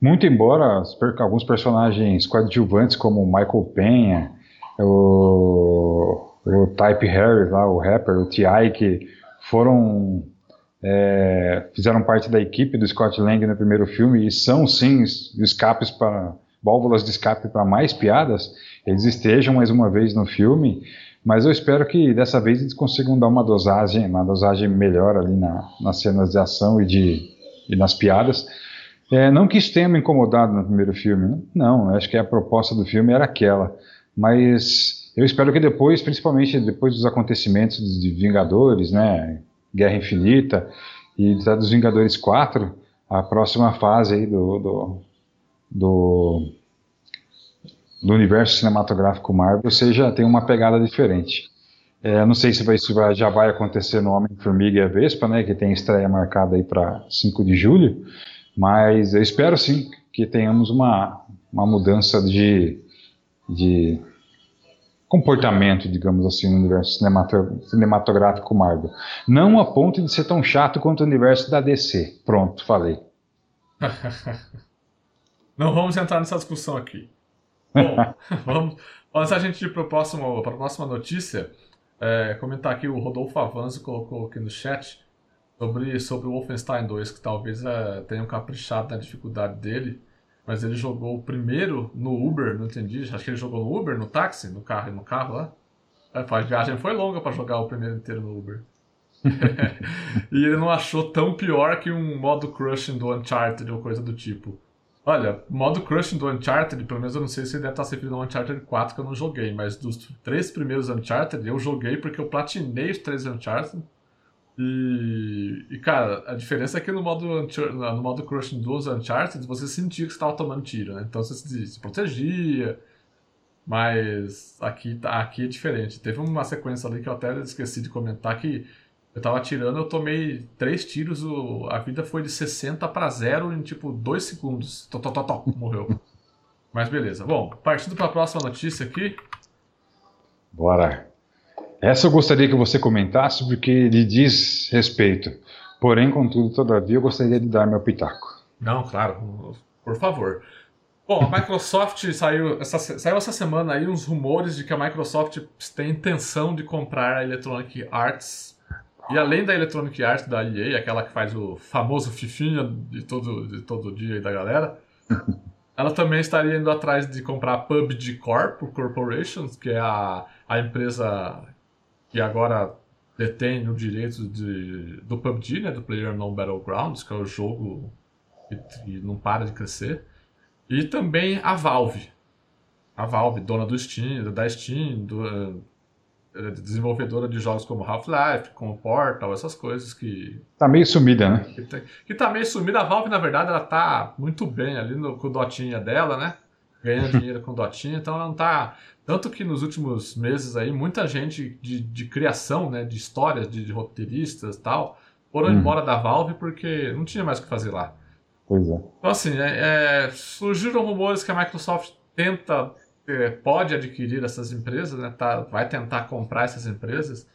Muito embora alguns personagens coadjuvantes, como o Michael Penha, o, o Type Harry, lá, o rapper, o T.I., que foram é, fizeram parte da equipe do Scott Lang no primeiro filme e são sim escapes para válvulas de escape para mais piadas, eles estejam mais uma vez no filme, mas eu espero que dessa vez eles consigam dar uma dosagem, uma dosagem melhor ali na, nas cenas de ação e, de, e nas piadas. É, não que isso tenha me incomodado no primeiro filme, né? não, acho que a proposta do filme era aquela, mas eu espero que depois, principalmente depois dos acontecimentos de Vingadores, né, Guerra Infinita e dos Vingadores 4, a próxima fase aí do, do do, do universo cinematográfico Marvel seja tem uma pegada diferente. É, não sei se vai, isso vai, já vai acontecer no Homem-Formiga e a Vespa, né, que tem estreia marcada aí para 5 de julho, mas eu espero sim que tenhamos uma, uma mudança de, de comportamento, digamos assim, no universo cinematográfico Marvel. Não a ponto de ser tão chato quanto o universo da DC. Pronto, falei. Não vamos entrar nessa discussão aqui. Bom, vamos, antes a gente ir para a próxima, notícia, é, comentar aqui o Rodolfo Avanzo colocou aqui no chat sobre, sobre o Wolfenstein 2, que talvez é, tenha um caprichado na dificuldade dele, mas ele jogou o primeiro no Uber, não entendi, acho que ele jogou no Uber, no táxi, no carro, no carro lá. É, a viagem foi longa para jogar o primeiro inteiro no Uber. e ele não achou tão pior que um modo crushing do Uncharted ou coisa do tipo. Olha, modo crushing do Uncharted, pelo menos eu não sei se deve estar se referindo ao Uncharted 4 que eu não joguei, mas dos três primeiros Uncharted eu joguei porque eu platinei os três Uncharted. E, e cara, a diferença é que no modo, no modo crushing dos Uncharted você sentia que estava tomando tiro, né? Então você se, se protegia. Mas aqui, tá, aqui é diferente. Teve uma sequência ali que eu até esqueci de comentar que eu tava atirando, eu tomei três tiros, o, a vida foi de 60 para 0 em tipo 2 segundos. Tó, tó, tó, morreu. Mas beleza. Bom, partindo para a próxima notícia aqui. Bora. Essa eu gostaria que você comentasse porque lhe diz respeito. Porém, contudo, todavia, eu gostaria de dar meu pitaco. Não, claro, por favor. Bom, a Microsoft saiu essa, saiu essa semana aí uns rumores de que a Microsoft tem intenção de comprar a Electronic Arts. E além da Electronic Arts da EA, aquela que faz o famoso fifinha de todo, de todo dia aí da galera, ela também estaria indo atrás de comprar a PUBG Corp, Corporations, que é a, a empresa que agora detém o direito de, do PUBG, né, do PlayerUnknown Battlegrounds, que é o jogo que, que não para de crescer. E também a Valve. A Valve, dona do Steam, da Steam, do, é desenvolvedora de jogos como Half-Life, como Portal, essas coisas que. Tá meio sumida, né? Que, que tá meio sumida. A Valve, na verdade, ela tá muito bem ali no, com o Dotinha dela, né? Ganhando dinheiro com Dotinha, então ela não tá. Tanto que nos últimos meses aí, muita gente de, de criação, né? De histórias, de, de roteiristas e tal, foram hum. embora da Valve porque não tinha mais o que fazer lá. Pois é. Então, assim, é, é, surgiram rumores que a Microsoft tenta é, pode adquirir essas empresas, né, tá, vai tentar comprar essas empresas.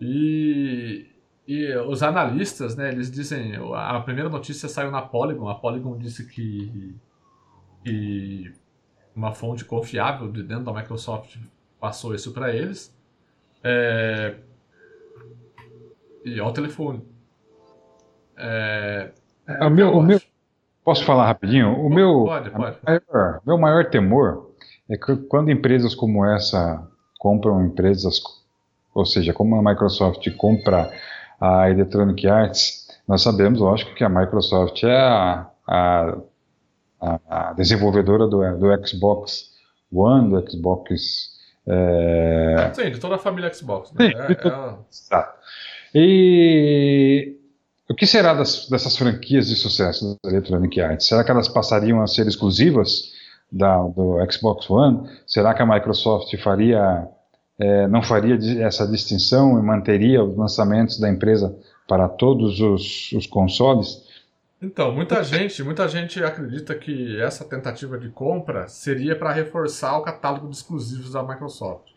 E, e os analistas, né, eles dizem, a primeira notícia saiu na Polygon, a Polygon disse que, que uma fonte confiável de dentro da Microsoft passou isso para eles. É, e ao telefone. É, é, o meu, o meu, posso falar rapidinho? O pode, meu, pode, pode. Maior, meu maior temor é que quando empresas como essa compram empresas, ou seja, como a Microsoft compra a Electronic Arts, nós sabemos, lógico, que a Microsoft é a, a, a desenvolvedora do, do, Xbox One, do Xbox. É... Sim, de toda a família Xbox. Né? Sim, é, todo... é... E o que será das, dessas franquias de sucesso da Electronic Arts? Será que elas passariam a ser exclusivas? da, do Xbox One, será que a Microsoft faria, é, não faria essa distinção e manteria os lançamentos da empresa para todos os, os consoles? Então, muita gente, muita gente acredita que essa tentativa de compra seria para reforçar o catálogo de exclusivos da Microsoft.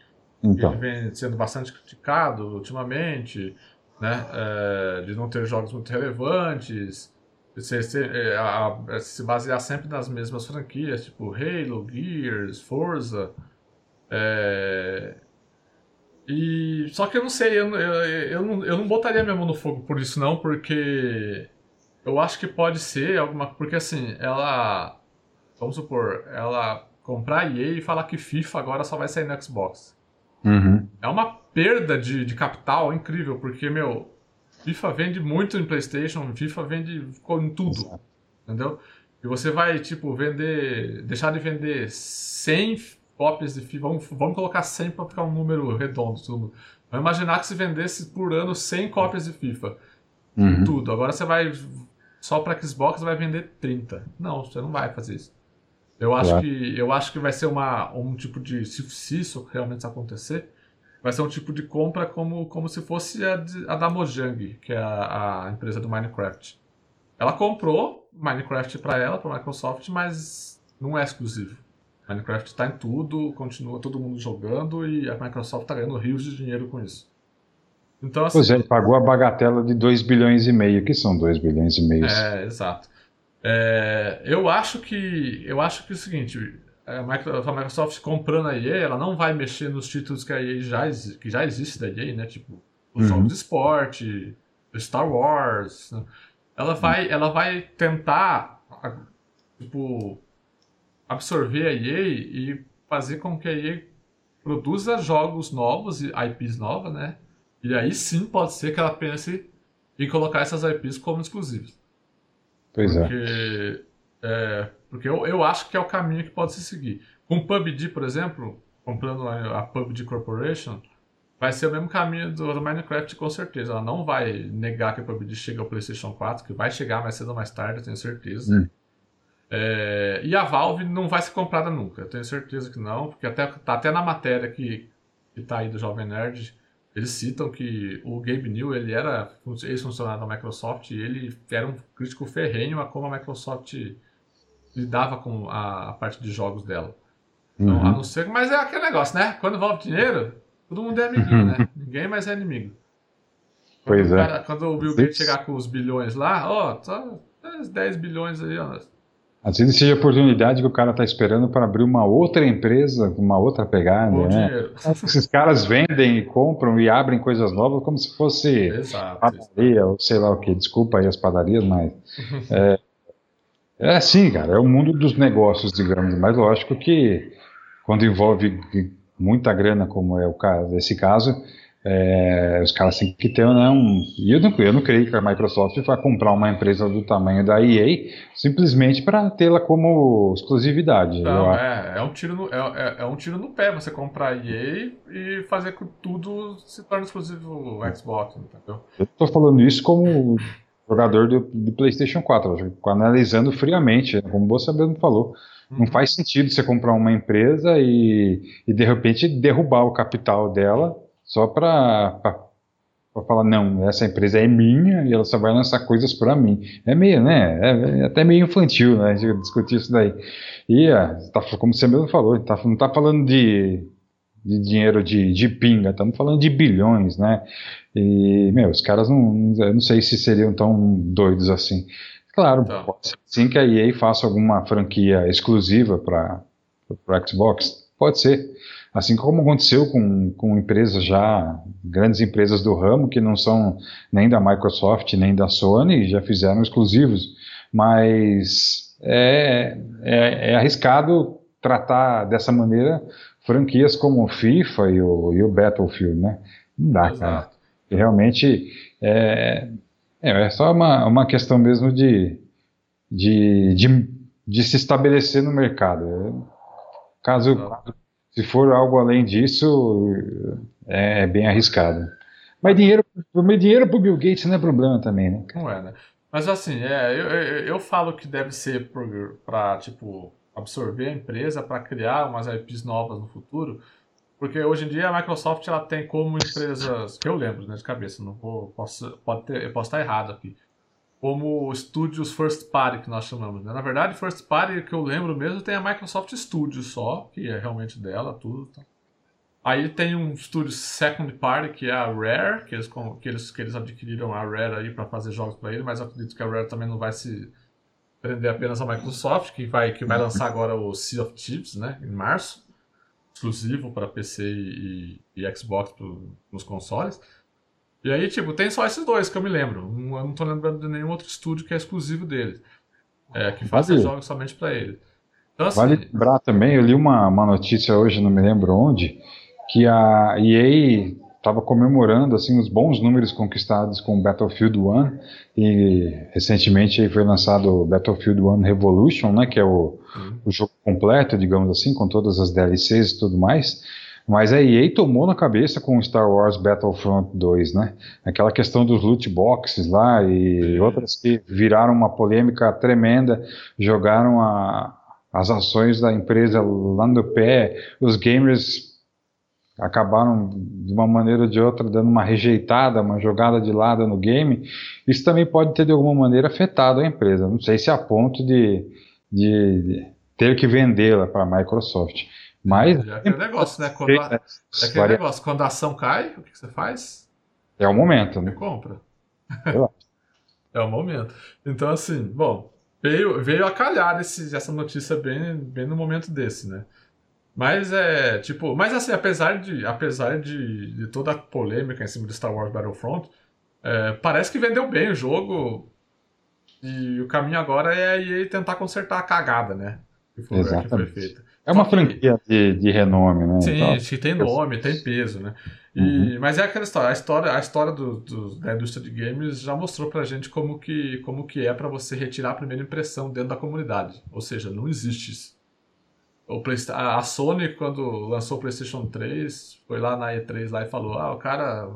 Então. Ele vem sendo bastante criticado ultimamente, né, é, de não ter jogos muito relevantes, se, se, é, a, a, se basear sempre nas mesmas franquias, tipo Halo, Gears, Forza. É... E só que eu não sei, eu, eu, eu, não, eu não botaria minha mão no fogo por isso não, porque eu acho que pode ser alguma, porque assim, ela, vamos supor, ela comprar a EA e falar que FIFA agora só vai sair no Xbox. Uhum. É uma perda de, de capital incrível, porque meu, FIFA vende muito em PlayStation, FIFA vende em tudo. Exato. Entendeu? E você vai, tipo, vender. Deixar de vender 100 cópias de FIFA. Vamos, vamos colocar 100 para ficar um número redondo. Tudo. Vamos imaginar que se vendesse por ano 100 cópias de FIFA. Uhum. Tudo. Agora você vai. Só para Xbox vai vender 30. Não, você não vai fazer isso. Eu acho, claro. que, eu acho que vai ser uma, um tipo de. Se, se isso realmente acontecer, vai ser um tipo de compra como, como se fosse a, de, a da Mojang, que é a, a, empresa do Minecraft. Ela comprou Minecraft para ela, para a Microsoft, mas não é exclusivo. Minecraft está em tudo, continua todo mundo jogando e a Microsoft está ganhando rios de dinheiro com isso. Então, assim, pois é, pagou a bagatela de 2 bilhões e meio, que são 2 bilhões e meio. É, exato. É, eu acho que eu acho que é o seguinte, a Microsoft comprando a EA, ela não vai mexer nos títulos que a EA já, que já existe da EA, né? Tipo, os uhum. jogos de esporte, Star Wars. Né? Ela vai, ela vai tentar, tipo, absorver a EA e fazer com que a EA produza jogos novos e IPs novas, né? E aí sim pode ser que ela pense em colocar essas IPs como exclusivas. Pois é. Porque, é. é porque eu, eu acho que é o caminho que pode se seguir. Com o PUBG, por exemplo, comprando a, a PUBG Corporation, vai ser o mesmo caminho do, do, Minecraft com certeza. Ela não vai negar que o PUBG chega ao PlayStation 4, que vai chegar mais cedo ou mais tarde, eu tenho certeza. Hum. É, e a Valve não vai ser comprada nunca, eu tenho certeza que não, porque até, tá até na matéria que, que tá aí do Jovem Nerd, eles citam que o Gabe New ele era ex-funcionário da Microsoft e ele era um crítico ferrenho a como a Microsoft lidava com a, a parte de jogos dela. Então, uhum. a não ser, mas é aquele negócio, né? Quando envolve dinheiro, todo mundo é amiguinho, né? Ninguém mais é inimigo. Quando pois é. quando o Bill Gates chegar com os bilhões lá, ó, só 10 bilhões aí, ó. Às vezes seja a oportunidade que o cara está esperando para abrir uma outra empresa, uma outra pegada, Bom né? Dinheiro. Esses caras vendem e compram e abrem coisas novas como se fosse Exato, padaria ou sei lá o que. Desculpa aí as padarias, mas é, é assim, cara. É o mundo dos negócios, digamos. Mas lógico que quando envolve muita grana, como é o caso, esse caso, é, os caras têm que ter, né, um... E eu não, eu não creio que a Microsoft vai comprar uma empresa do tamanho da EA simplesmente para tê-la como exclusividade. Não, é, é, um tiro no, é, é, é, um tiro no pé você comprar a EA e fazer com que tudo se torne exclusivo Xbox, entendeu? Eu tô falando isso como jogador do, do PlayStation 4, analisando friamente, como você mesmo falou. Não uhum. faz sentido você comprar uma empresa e, e de repente derrubar o capital dela só para falar, não, essa empresa é minha e ela só vai lançar coisas para mim. É meio, né? É, é, até meio infantil, né? A gente discutir isso daí. E, é, tá, como você mesmo falou, tá, não está falando de, de dinheiro de, de pinga, estamos falando de bilhões, né? E, meu, os caras não, eu não sei se seriam tão doidos assim. Claro, então. pode ser sim que a EA faça alguma franquia exclusiva para o Xbox, pode ser. Assim como aconteceu com, com empresas já, grandes empresas do ramo, que não são nem da Microsoft nem da Sony, já fizeram exclusivos. Mas é, é, é arriscado tratar dessa maneira franquias como o FIFA e o, e o Battlefield, né? Não dá, Exato. cara. E realmente é, é, é, só uma, uma questão mesmo de, de, de, de se estabelecer no mercado. Caso, Exato se for algo além disso, é, é bem arriscado. Mas dinheiro, dinheiro para o Bill Gates não é problema também, né? Não é, né? Mas assim, é, eu, eu, eu falo que deve ser para, tipo, absorver a empresa, para criar umas IPs novas no futuro, porque hoje em dia a Microsoft ela tem como empresas, que eu lembro, né, de cabeça, não vou, posso, pode ter, eu posso estar errado aqui, como estúdios first party que nós chamamos. Né? Na verdade, first party que eu lembro mesmo tem a Microsoft Studios só, que é realmente dela, tudo. Tá? Aí tem um estúdio second party que é a Rare, que eles, que eles, que eles adquiriram a Rare aí para fazer jogos para ele, mas eu acredito que a Rare também não vai se prender apenas a Microsoft, que vai, que vai lançar agora o Sea of Thieves, né, em março, exclusivo para PC e, e Xbox pro, nos consoles. E aí, tipo, tem só esses dois que eu me lembro. Eu não tô lembrando de nenhum outro estúdio que é exclusivo deles. É, que faz jogos somente para ele. Então, assim, vale lembrar também, eu li uma, uma notícia hoje, não me lembro onde, que a EA estava comemorando assim os bons números conquistados com Battlefield 1 e recentemente foi lançado Battlefield 1 Revolution, né, que é o, uhum. o jogo completo, digamos assim, com todas as DLCs e tudo mais. Mas a EA tomou na cabeça com Star Wars Battlefront 2, né? Aquela questão dos loot boxes lá e outras que viraram uma polêmica tremenda, jogaram a, as ações da empresa lá no pé, os gamers acabaram de uma maneira ou de outra dando uma rejeitada, uma jogada de lado no game. Isso também pode ter de alguma maneira afetado a empresa. Não sei se a ponto de, de ter que vendê-la para a Microsoft. Mas. É aquele negócio, né? Quando a, é aquele negócio, quando a ação cai, o que você faz? É o momento, né? Você compra. é o momento. Então, assim, bom, veio, veio a calhar esse, essa notícia bem, bem no momento desse, né? Mas é, tipo, mas assim, apesar de, apesar de, de toda a polêmica em cima do Star Wars Battlefront, é, parece que vendeu bem o jogo. E o caminho agora é a EA tentar consertar a cagada, né? Que foi, Exatamente. Que foi feita. É uma franquia de, de renome, né? Sim, então, que tem nome, tem peso, né? E, uhum. Mas é aquela história, a história, a história do, do, da indústria de games já mostrou pra gente como que, como que é para você retirar a primeira impressão dentro da comunidade. Ou seja, não existe isso. O Play, a Sony, quando lançou o PlayStation 3, foi lá na E3 lá e falou: Ah, o cara.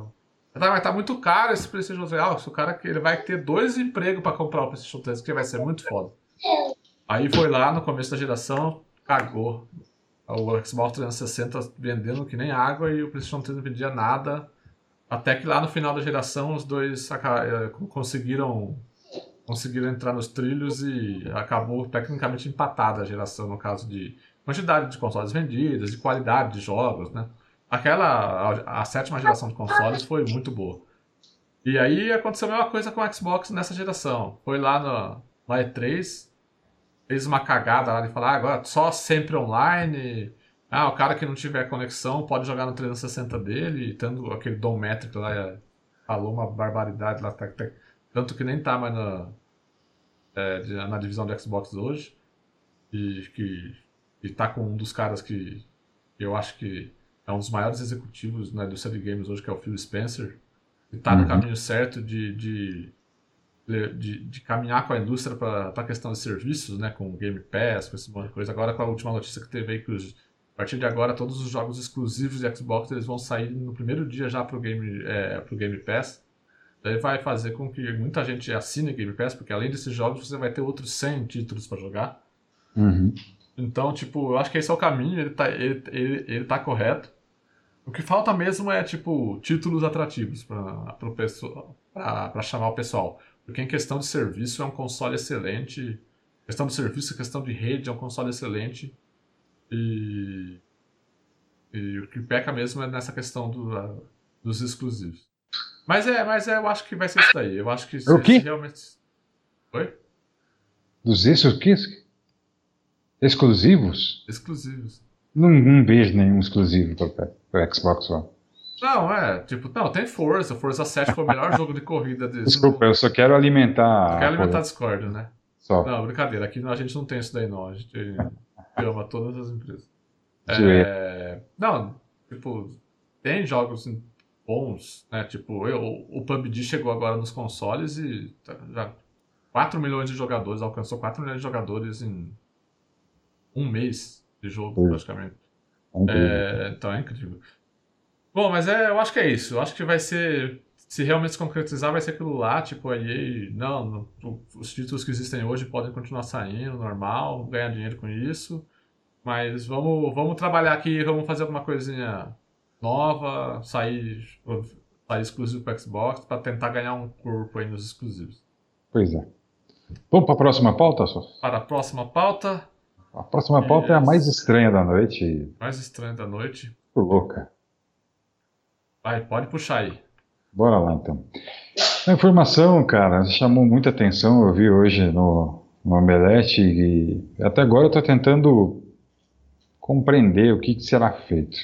Vai tá muito caro esse PlayStation 3. Ah, o cara ele vai ter dois empregos para comprar o PlayStation 3, que vai ser muito foda. Aí foi lá no começo da geração, cagou. O Xbox 360 vendendo que nem água e o PlayStation 3 não vendia nada. Até que lá no final da geração os dois eh, conseguiram conseguiram entrar nos trilhos e acabou tecnicamente empatada a geração no caso de quantidade de consoles vendidas, de qualidade de jogos, né? Aquela a, a sétima geração de consoles foi muito boa. E aí aconteceu a mesma coisa com o Xbox nessa geração. Foi lá no, no E3, fez uma cagada lá de falar, ah, agora só sempre online. Ah, o cara que não tiver conexão pode jogar no 360 dele, tendo aquele Dom Metric lá, é, falou uma barbaridade lá, tá, tá, tanto que nem tá mais na, é, na divisão do Xbox hoje. E que e tá com um dos caras que eu acho que é um dos maiores executivos na indústria de games hoje, que é o Phil Spencer. E tá uhum. no caminho certo de, de de, de caminhar com a indústria para a questão de serviços, né, com o Game Pass, com esse monte de coisa. Agora, com a última notícia que teve aí, que os, a partir de agora todos os jogos exclusivos de Xbox eles vão sair no primeiro dia já para o Game, é, pro Game Pass. Daí vai fazer com que muita gente assine Game Pass, porque além desses jogos você vai ter outros 100 títulos para jogar. Uhum. Então, tipo, eu acho que esse é o caminho, ele tá, ele, ele, ele tá correto. O que falta mesmo é, tipo, títulos atrativos para chamar o pessoal. Porque em questão de serviço é um console excelente. Questão de serviço, questão de rede é um console excelente. E, e o que peca mesmo é nessa questão do, uh, dos exclusivos. Mas é, mas é, eu acho que vai ser isso daí. Eu acho que se, o quê? Realmente. Oi? Dos exclusivos? Exclusivos? Exclusivos. Não, não vejo nenhum exclusivo para o Xbox One. Não, é, tipo, não, tem Forza. Forza 7 foi o melhor jogo de corrida desse. Desculpa, eu só quero alimentar. Quero alimentar Discord, né? Só. Não, brincadeira. Aqui a gente não tem isso daí, não. A gente ama todas as empresas. É, não, tipo, tem jogos bons, né? Tipo, eu, o PUBG chegou agora nos consoles e tá, já 4 milhões de jogadores, alcançou 4 milhões de jogadores em um mês de jogo, praticamente. É, então é incrível. Bom, mas é, eu acho que é isso. Eu acho que vai ser. Se realmente se concretizar, vai ser aquilo lá, tipo, a EA, não, não, os títulos que existem hoje podem continuar saindo, normal, ganhar dinheiro com isso. Mas vamos, vamos trabalhar aqui, vamos fazer alguma coisinha nova, sair, sair exclusivo para Xbox, para tentar ganhar um corpo aí nos exclusivos. Pois é. Vamos para a próxima pauta, só? Para a próxima pauta. A próxima pauta é, é a mais estranha da noite. Mais estranha da noite. louca. Vai, pode puxar aí. Bora lá então. A informação, cara, chamou muita atenção. Eu vi hoje no, no Omelete e até agora eu estou tentando compreender o que, que, será feito.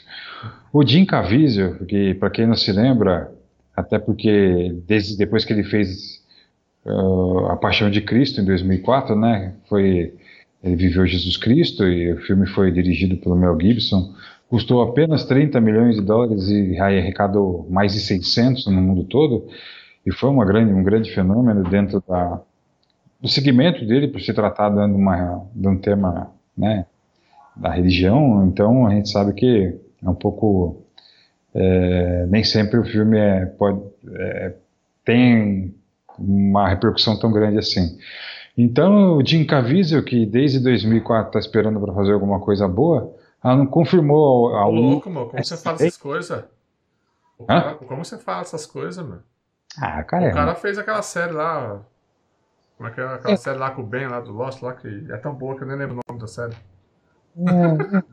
O Jim Caviezel, que para quem não se lembra, até porque desde depois que ele fez uh, A Paixão de Cristo em 2004, né, foi ele viveu Jesus Cristo e o filme foi dirigido pelo Mel Gibson. Custou apenas 30 milhões de dólares e arrecadou mais de 600 no mundo todo. E foi uma grande, um grande fenômeno dentro da, do segmento dele, por se tratar de, uma, de um tema né, da religião. Então a gente sabe que é um pouco. É, nem sempre o filme é, pode, é, tem uma repercussão tão grande assim. Então o Jim Caviezel, que desde 2004 está esperando para fazer alguma coisa boa, ela não confirmou a Ô, louco, mano, como você fala essas coisas? como você fala essas coisas, mano? Ah, cara. O cara fez aquela série lá. Como é que é? Aquela é. série lá com o Ben lá do Lost lá, que é tão boa que eu nem lembro o nome da série. É.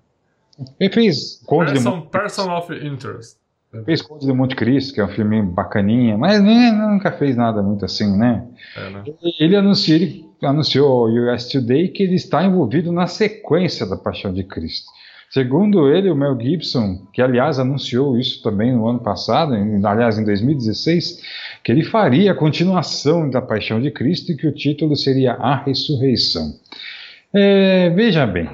Ele fez Conde Person, de Person of Interest. Fez Conde de Monte Cristo, que é um filme bacaninha, mas né, nunca fez nada muito assim, né? É, né? Ele anunciou, ele anunciou ao US Today que ele está envolvido na sequência da Paixão de Cristo. Segundo ele, o Mel Gibson, que aliás anunciou isso também no ano passado, aliás em 2016, que ele faria a continuação da Paixão de Cristo e que o título seria A Ressurreição. É, veja bem,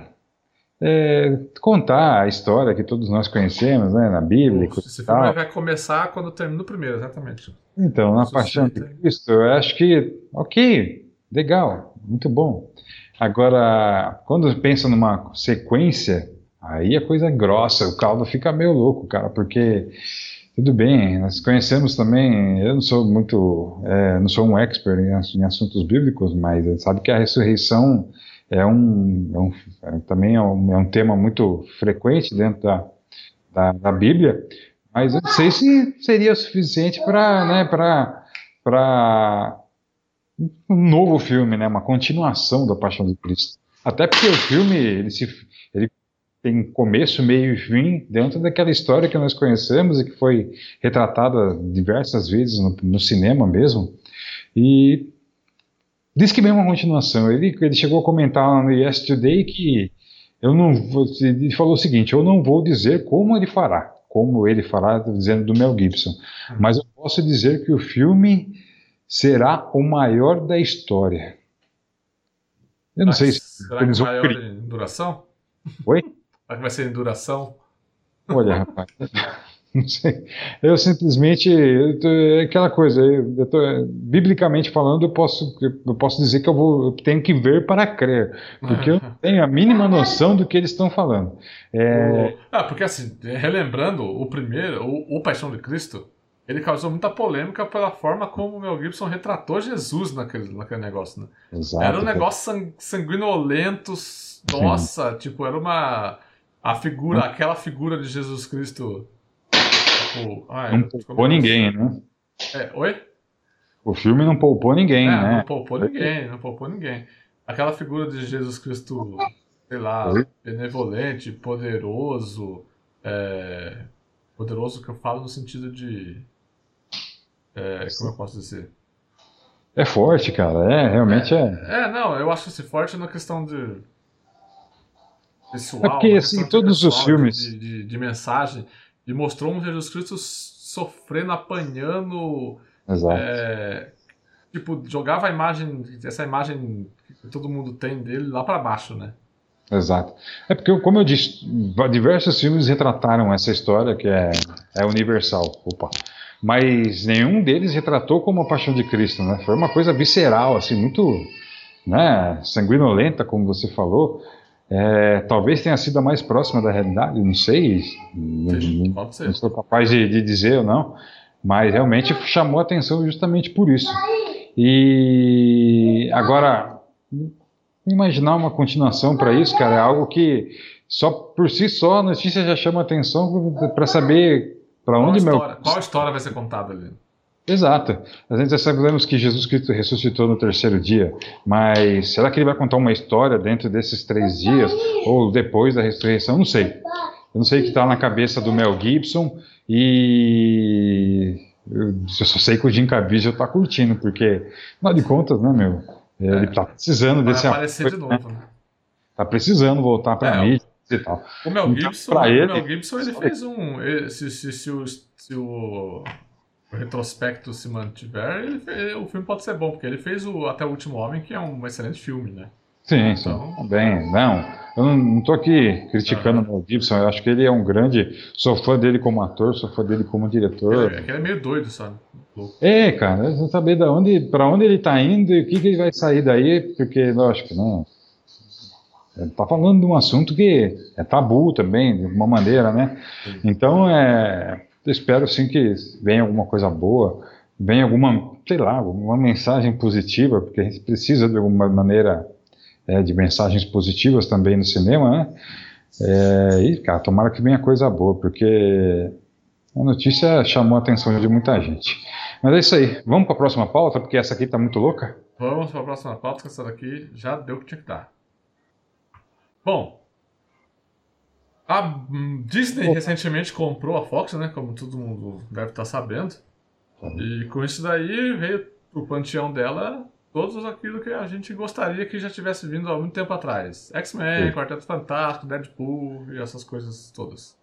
é, contar a história que todos nós conhecemos, né, na Bíblia. Uf, esse filme vai começar quando termina o primeiro, exatamente. Então, na Paixão de Cristo, eu acho que, ok, legal, muito bom. Agora, quando pensa numa sequência, Aí a coisa é grossa, o caldo fica meio louco, cara, porque tudo bem, nós conhecemos também, eu não sou muito, é, não sou um expert em, assuntos bíblicos, mas sabe que a ressurreição é um, é um é, também é um, é um, tema muito frequente dentro da, da, da, Bíblia, mas eu não sei se seria suficiente para né, para um novo filme, né, uma continuação da Paixão de Cristo. Até porque o filme ele, se, tem começo, meio e fim dentro daquela história que nós conhecemos e que foi retratada diversas vezes no, no cinema mesmo. E diz que vem uma continuação. Ele, ele chegou a comentar no Yesterday que eu não ele falou o seguinte: eu não vou dizer como ele fará, como ele fará, dizendo do Mel Gibson, mas eu posso dizer que o filme será o maior da história. Eu não mas sei se será eles maior duração. Oi? Será que vai ser em duração? Olha, rapaz. Não sei. Eu simplesmente. Eu tô, é aquela coisa, eu tô, biblicamente falando, eu posso, eu posso dizer que eu, vou, eu tenho que ver para crer. Porque eu não tenho a mínima noção do que eles estão falando. É... Ah, porque assim, relembrando, o primeiro, o, o Paixão de Cristo, ele causou muita polêmica pela forma como o Mel Gibson retratou Jesus naquele, naquele negócio, né? Exato, era um negócio sanguinolento, nossa, Sim. tipo, era uma. A figura, aquela figura de Jesus Cristo Tipo, ah, não poupou ninguém, né? É, oi? O filme não poupou ninguém, é, né? Não poupou ninguém, não poupou ninguém. Aquela figura de Jesus Cristo, sei lá, oi? benevolente, poderoso, é, poderoso que eu falo no sentido de. É, como eu posso dizer? É forte, cara. É, realmente é. É, é não, eu acho esse forte na questão de. Pessoal, é porque, assim, todos os filmes. De, de, de, mensagem. E mostrou um Jesus Cristo sofrendo, apanhando. Exato. É, tipo, jogava a imagem, essa imagem que todo mundo tem dele lá para baixo, né? Exato. É porque, como eu disse, diversos filmes retrataram essa história que é, é universal. Opa. Mas nenhum deles retratou como a paixão de Cristo, né? Foi uma coisa visceral, assim, muito né, sanguinolenta, como você falou. É, talvez tenha sido a mais próxima da realidade, não sei, não, não, não sou capaz de, de, dizer ou não, mas realmente chamou a atenção justamente por isso. E agora, imaginar uma continuação para isso, cara, é algo que só por si só a notícia já chama atenção para saber para onde qual história, meu... Qual história vai ser contada ali? Exato. Gente já sabemos que Jesus Cristo ressuscitou no terceiro dia, mas será que ele vai contar uma história dentro desses três dias ou depois da ressurreição? Não sei. Eu não sei o que está na cabeça do Mel Gibson e eu só sei que o Jim Caviezel está curtindo, porque, afinal de contas, né, meu? Ele está precisando vai desse aparecer apoio, de novo, né? Tá precisando voltar para a é, mídia e tal. O Mel então, Gibson, então, ele, o Mel Gibson ele fez um. Se, se, se, o, se o o retrospecto se mantiver, ele, o filme pode ser bom, porque ele fez o Até o Último Homem, que é um excelente filme, né? Sim, então... sim. Bem, não. Eu não estou aqui criticando o Mel Gibson, eu acho que ele é um grande. Sou fã dele como ator, sou fã dele como diretor. É, é que ele é meio doido, sabe? É, cara, não saber da onde, para onde ele está indo e o que, que ele vai sair daí, porque, lógico, não. Ele tá falando de um assunto que é tabu também, de uma maneira, né? Então, é espero sim que venha alguma coisa boa, venha alguma, sei lá, alguma mensagem positiva, porque a gente precisa de alguma maneira é, de mensagens positivas também no cinema, né? É, e, cara, tomara que venha coisa boa, porque a notícia chamou a atenção de muita gente. Mas é isso aí. Vamos para a próxima pauta, porque essa aqui está muito louca? Vamos para a próxima pauta, que essa daqui já deu o que tinha que dar. Bom, a Disney recentemente comprou a Fox, né? Como todo mundo deve estar sabendo. E com isso daí veio pro panteão dela todos aquilo que a gente gostaria que já tivesse vindo há muito tempo atrás. X-Men, Quarteto Fantástico, Deadpool e essas coisas todas.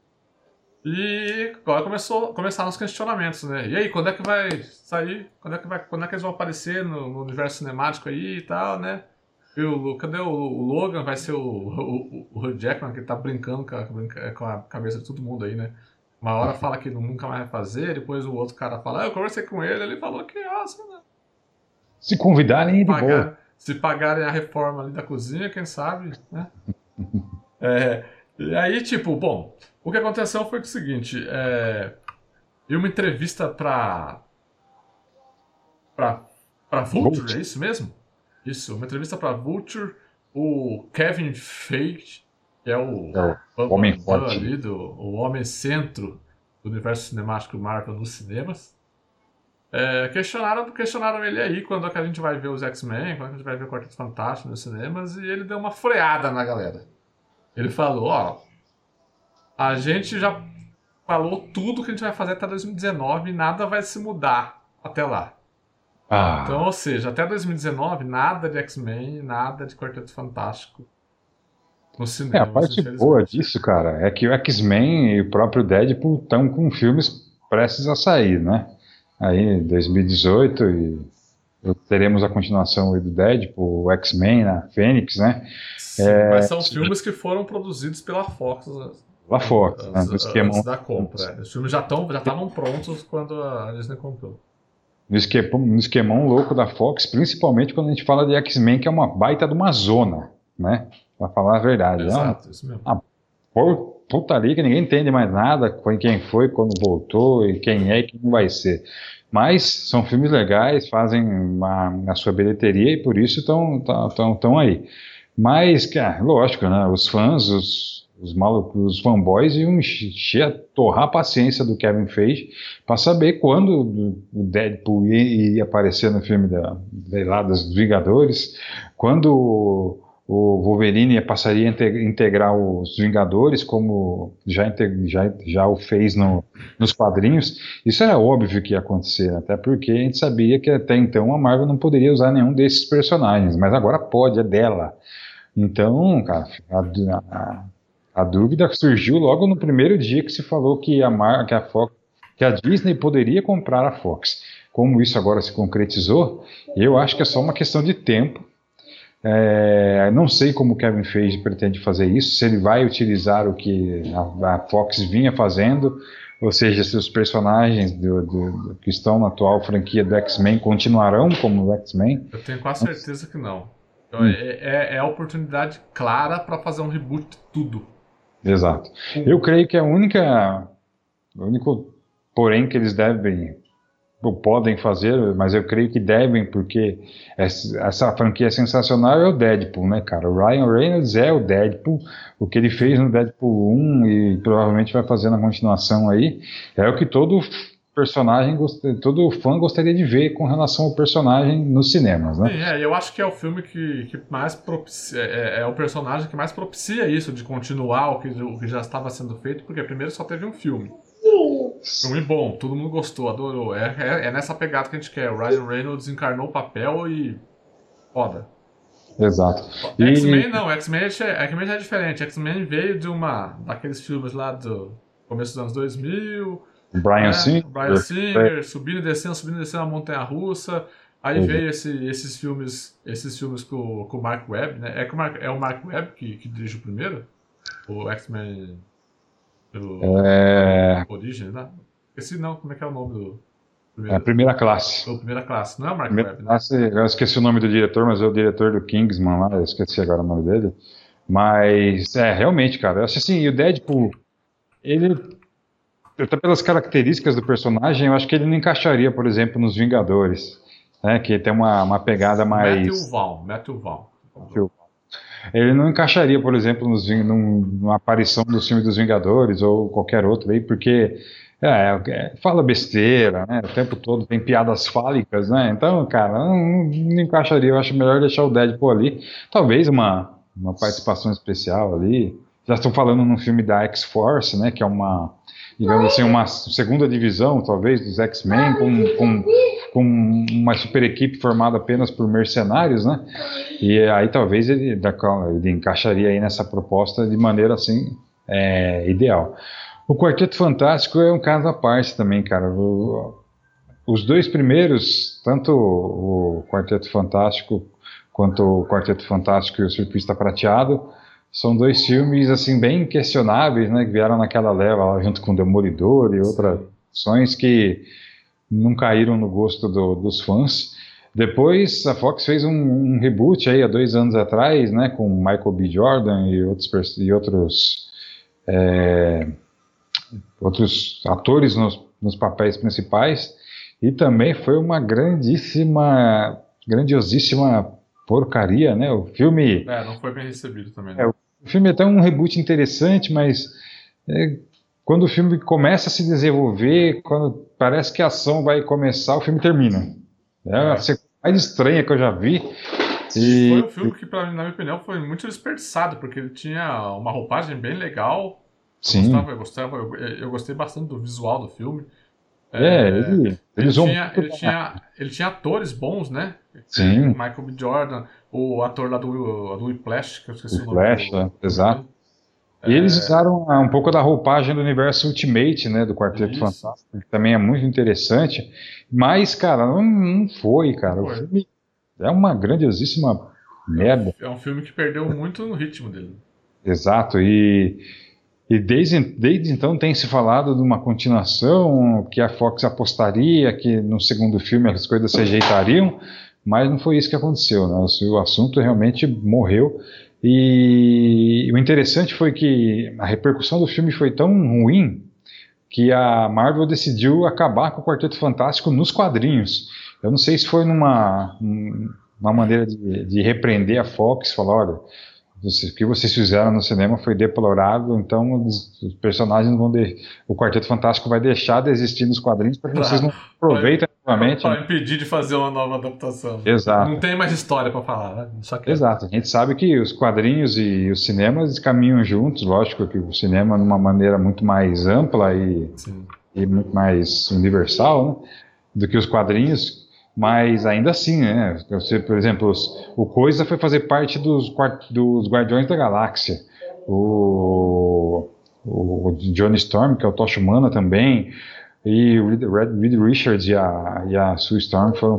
E agora começou, começaram os questionamentos, né? E aí, quando é que vai sair? Quando é que, vai, quando é que eles vão aparecer no, no universo cinemático aí e tal, né? E o, cadê o, o, Logan? Vai ser o, o, o Jackman, que tá brincando com a, com a, cabeça de todo mundo aí, né? Uma hora fala que nunca mais vai fazer, depois o outro cara fala, ah, eu conversei com ele, ele falou que, ah, assim, né? Se convidarem, de Pagar, boa. Se pagarem a reforma ali da cozinha, quem sabe, né? é, e aí, tipo, bom, o que aconteceu foi o seguinte, é, em uma entrevista pra, pra, pra Vulture, é isso mesmo? Isso, uma entrevista para Vulture, o Kevin Feige, que é o, é o homem forte ali do, o homem centro do universo cinemático Marvel nos cinemas. É, questionaram, questionaram ele aí quando é que a gente vai ver os X-Men, quando é a gente vai ver o Quarteto Fantástico nos cinemas, e ele deu uma freada na galera. Ele falou, ó, a gente já falou tudo que a gente vai fazer até 2019 e nada vai se mudar até lá. Ah. Então, ou seja, até 2019, nada de X-Men, nada de Quarteto Fantástico no cinema. É, a parte boa disso, cara, é que o X-Men e o próprio Deadpool estão com filmes prestes a sair, né? Aí, 2018, e teremos a continuação do Deadpool, o X-Men, a? Fênix, né? Sim, é, mas são filmes que foram produzidos pela Fox pela Fox, né, no esquema antes da compra. Os filmes já estavam já prontos quando a Disney comprou. No, esquema, no esquemão louco da Fox, principalmente quando a gente fala de X-Men, que é uma baita de uma zona, né? Pra falar a verdade. Exato, é uma, isso mesmo. Uma por, putaria que ninguém entende mais nada, quem foi, quando voltou, e quem é e quem vai ser. Mas são filmes legais, fazem uma, a sua bilheteria e por isso estão tão, tão aí. Mas, cara, lógico, né? Os fãs, os, os malucos, os fanboys iam encher, torrar a paciência do Kevin Feige para saber quando o Deadpool ia, ia aparecer no filme da, lá, dos Vingadores, quando o Wolverine passaria a integrar os Vingadores, como já, já, já o fez no, nos quadrinhos. Isso era óbvio que ia acontecer, até porque a gente sabia que até então a Marvel não poderia usar nenhum desses personagens, mas agora pode, é dela. Então, cara, a, a, a dúvida surgiu logo no primeiro dia que se falou que a, Mar, que a, Fox, que a Disney poderia comprar a Fox. Como isso agora se concretizou, eu acho que é só uma questão de tempo. É, não sei como o Kevin Feige pretende fazer isso, se ele vai utilizar o que a, a Fox vinha fazendo, ou seja, se os personagens do, do, do, que estão na atual franquia do X-Men continuarão como X-Men. Eu tenho quase certeza que não. Então, hum. é, é, é, a oportunidade clara para fazer um reboot de tudo. Exato. Eu creio que a única, o único porém que eles devem ou podem fazer, mas eu creio que devem, porque essa, essa, franquia sensacional é o Deadpool, né, cara? O Ryan Reynolds é o Deadpool, o que ele fez no Deadpool 1 e provavelmente vai fazer na continuação aí, é o que todo personagem, todo fã gostaria de ver com relação ao personagem nos cinemas, né? Sim, é, eu acho que é o filme que, que mais propicia, é, é, é, o personagem que mais propicia isso, de continuar o que, o que já estava sendo feito, porque primeiro só teve um filme. Filme bom, todo mundo gostou, adorou. É, é, é nessa pegada que a gente quer. O Ryan Reynolds encarnou o papel e. foda. Exato. X-Men não, X-Men é, é diferente. X-Men veio de uma. daqueles filmes lá do começo dos anos 2000 Brian é, Singer. Brian Singer, subindo e descendo, subindo e descendo a montanha russa. Aí uhum. veio esse, esses filmes, esses filmes com, com o Mark Webb, né? É, o Mark, é o Mark Webb que, que dirige o primeiro? O X-Men é... Origem, né? Esse não, como é que é o nome do. Primeiro? É a primeira classe. O primeira classe, não é o Mark primeira Webb, né? Classe, eu esqueci o nome do diretor, mas é o diretor do Kingsman lá, eu esqueci agora o nome dele. Mas, é, realmente, cara, eu acho assim, o Deadpool, ele até pelas características do personagem, eu acho que ele não encaixaria, por exemplo, nos Vingadores, né, que tem uma, uma pegada mais... Matthew Vaughn, Matthew Vaughn. Ele não encaixaria, por exemplo, nos, numa aparição do filme dos Vingadores ou qualquer outro aí, porque é, é, fala besteira, né? O tempo todo tem piadas fálicas, né? Então, cara, não, não, encaixaria. Eu acho melhor deixar o Deadpool ali. Talvez uma, uma participação especial ali. Já estão falando num filme da X-Force, né? Que é uma digamos assim, uma segunda divisão, talvez, dos X-Men, com, com, com, uma super equipe formada apenas por mercenários, né? E aí talvez ele, ele encaixaria aí nessa proposta de maneira assim é, ideal. O Quarteto Fantástico é um caso à parte também, cara. O, os dois primeiros, tanto o Quarteto Fantástico quanto o Quarteto Fantástico e o Surfista Prateado, são dois filmes assim bem questionáveis, né, que vieram naquela leva lá junto com Demolidor e outras ações que não caíram no gosto do, dos fãs. Depois a Fox fez um, um, reboot aí há dois anos atrás, né, com Michael B. Jordan e outros e outros é, outros atores nos, nos papéis principais e também foi uma grandíssima, grandiosíssima porcaria, né? O filme. É, não foi bem recebido também. Né? É, o filme é até um reboot interessante, mas é, quando o filme começa a se desenvolver, quando parece que a ação vai começar, o filme termina. É a coisa mais estranha que eu já vi. E... Foi um filme que, pra, na minha opinião, foi muito desperdiçado, porque ele tinha uma roupagem bem legal. Sim. Eu, gostava, eu, gostava, eu, eu gostei bastante do visual do filme. É, é ele, ele, tinha, ele, tinha, ele tinha atores bons, né? Sim. Michael B. Jordan, o ator lá do, do Whiplash, que eu esqueci o, nome. Whiplash, é, exato. E eles é. usaram um pouco da roupagem do universo Ultimate, né, do Quarteto Isso. Fantástico, que também é muito interessante. Mas, cara, não, não foi, cara. Foi. O filme é uma grandiosíssima merda. É um filme que perdeu muito no ritmo dele. Exato, e, e desde, desde então tem se falado de uma continuação, que a Fox apostaria que no segundo filme as coisas se ajeitariam, mas não foi isso que aconteceu, né? o assunto realmente morreu. E o interessante foi que a repercussão do filme foi tão ruim que a Marvel decidiu acabar com o Quarteto Fantástico nos quadrinhos. Eu não sei se foi numa uma maneira de, de repreender a Fox, falar, olha, o que vocês fizeram no cinema foi deplorável, então os, os personagens vão de, o Quarteto Fantástico vai deixar de existir nos quadrinhos para que vocês não aproveitem novamente. Para impedir de fazer uma nova adaptação. Exato. Não tem mais história para falar, né? Só que... Exato. A gente sabe que os quadrinhos e os cinemas caminham juntos, lógico que o cinema de uma maneira muito mais ampla e, e muito mais universal, né? Do que os quadrinhos, mas ainda assim, né? Você, por exemplo, o Coisa foi fazer parte dos, dos Guardiões da Galáxia. O, o Johnny Storm, que é o Tocha Humana também, e o Reed Richards e a, e a Sue Storm foram,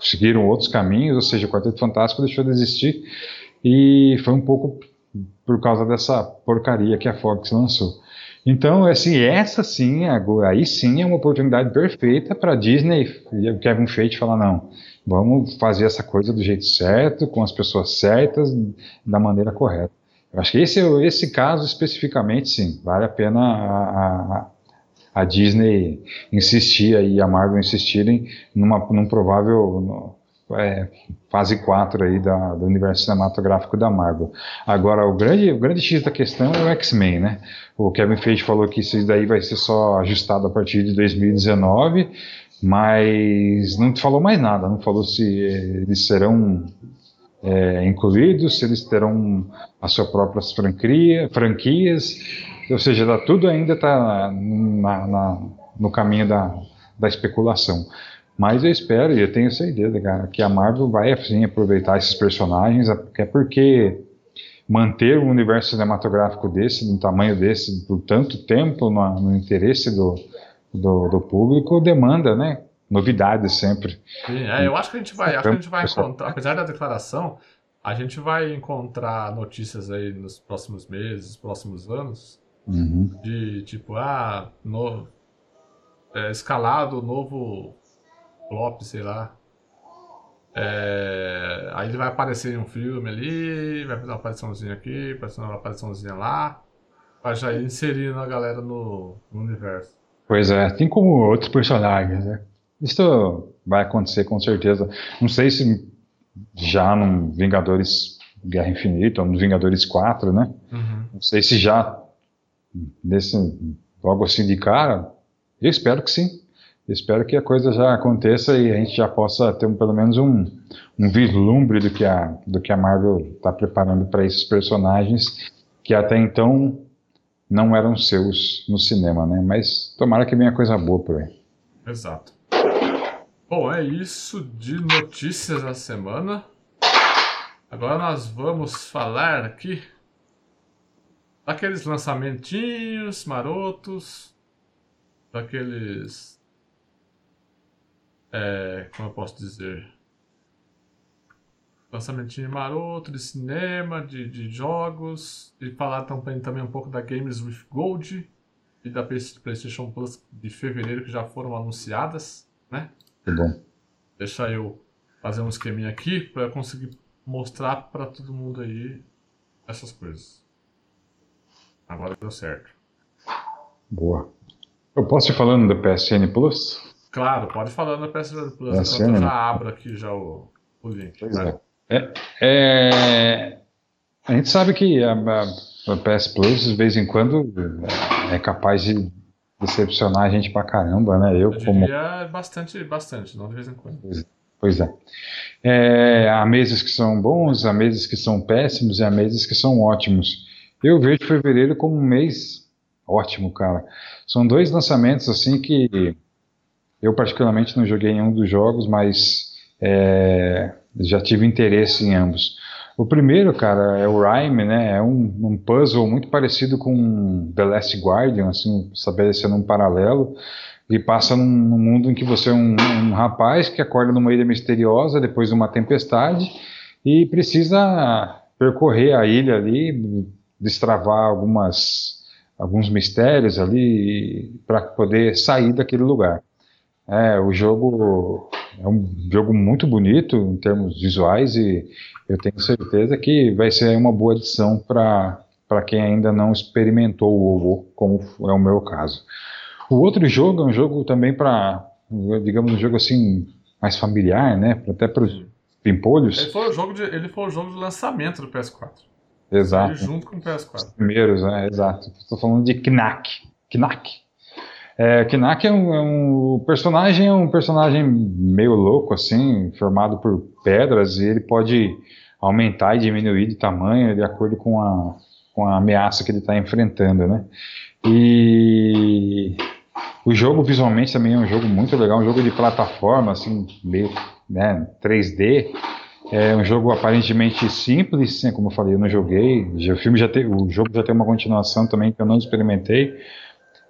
seguiram outros caminhos, ou seja, o Quarteto Fantástico deixou de existir, e foi um pouco por causa dessa porcaria que a Fox lançou. Então, assim, essa sim, aí sim é uma oportunidade perfeita para Disney e o Kevin Feige falar, não, vamos fazer essa coisa do jeito certo, com as pessoas certas, da maneira correta. Eu acho que esse, esse caso especificamente, sim, vale a pena a, a, a Disney insistir e a Marvel insistirem numa, num provável é, fase 4 aí da, do universo cinematográfico da Marvel. Agora, o grande, o grande X da questão é o X-Men, né? O Kevin Feige falou que isso daí vai ser só ajustado a partir de 2019, mas não falou mais nada, não falou se eles serão é, incluídos, se eles terão as suas próprias franquia, franquias, ou seja, tudo ainda está no caminho da, da especulação. Mas eu espero e eu tenho certeza, cara, que a Marvel vai assim aproveitar esses personagens, até porque manter um universo cinematográfico desse, de um tamanho desse, por tanto tempo no, no interesse do, do, do, público, demanda, né? Novidades sempre. Sim, é, eu acho que a gente vai, acho que a gente vai encontrar, apesar da declaração, a gente vai encontrar notícias aí nos próximos meses, próximos anos, uhum. de tipo, ah, no, é, escalado novo flop, sei lá. É, aí ele vai aparecer em um filme ali, vai fazer uma apariçãozinha aqui, uma apariçãozinha lá, pra já ir inserindo a galera no, no universo. Pois é, tem como outros personagens, né? Isso vai acontecer com certeza. Não sei se já no Vingadores Guerra Infinita ou no Vingadores 4, né? Uhum. Não sei se já nesse, logo assim de cara. Eu espero que sim. Espero que a coisa já aconteça e a gente já possa ter um, pelo menos um, um vislumbre do que a, do que a Marvel está preparando para esses personagens que até então não eram seus no cinema, né? Mas tomara que venha coisa boa por aí. Exato. Bom, é isso de notícias da semana. Agora nós vamos falar aqui daqueles lançamentinhos marotos, daqueles é, como eu posso dizer? Lançamentinho maroto de cinema, de, de jogos, e falar também, também um pouco da Games with Gold e da PlayStation Plus de fevereiro que já foram anunciadas, né? Tá bom. Deixa eu fazer um esqueminha aqui para conseguir mostrar para todo mundo aí essas coisas. Agora deu certo. Boa. Eu posso ir falando da PSN Plus? Claro, pode falar na PSN Plus, é enquanto eu já abro aqui já o, o link. Pois é. É, é, a gente sabe que a, a, a, PS Plus, de vez em quando, é capaz de decepcionar a gente pra caramba, né? Eu, Eu como. bastante, bastante, não de vez em quando. Pois é. é. Há meses que são bons, há meses que são péssimos e há meses que são ótimos. Eu vejo fevereiro como um mês ótimo, cara. São dois lançamentos assim que eu particularmente não joguei nenhum dos jogos, mas é, já tive interesse em ambos. O primeiro, cara, é o Rhyme, né? É um, um, puzzle muito parecido com The Last Guardian, assim, estabelecendo um paralelo. E passa num, num mundo em que você é um, um, rapaz que acorda numa ilha misteriosa depois de uma tempestade e precisa percorrer a ilha ali, destravar algumas, alguns mistérios ali para poder sair daquele lugar. É, o jogo é um jogo muito bonito em termos visuais e eu tenho certeza que vai ser uma boa adição para quem ainda não experimentou o WoW, como é o meu caso. O outro jogo é um jogo também para, digamos, um jogo assim mais familiar, né? Até para os pimpolhos. Ele foi, o jogo de, ele foi o jogo de lançamento do PS4. Exato. Ele junto com o PS4. Os primeiros, né? Exato. Estou falando de Knack. Knack. É, Knack é um, é um personagem, é um personagem meio louco, assim, formado por pedras, e ele pode aumentar e diminuir de tamanho de acordo com a, com a ameaça que ele está enfrentando, né? E o jogo visualmente também é um jogo muito legal, um jogo de plataforma, assim, meio né, 3D. É um jogo aparentemente simples, assim, como eu falei, eu não joguei. O filme já tem, o jogo já tem uma continuação também que eu não experimentei.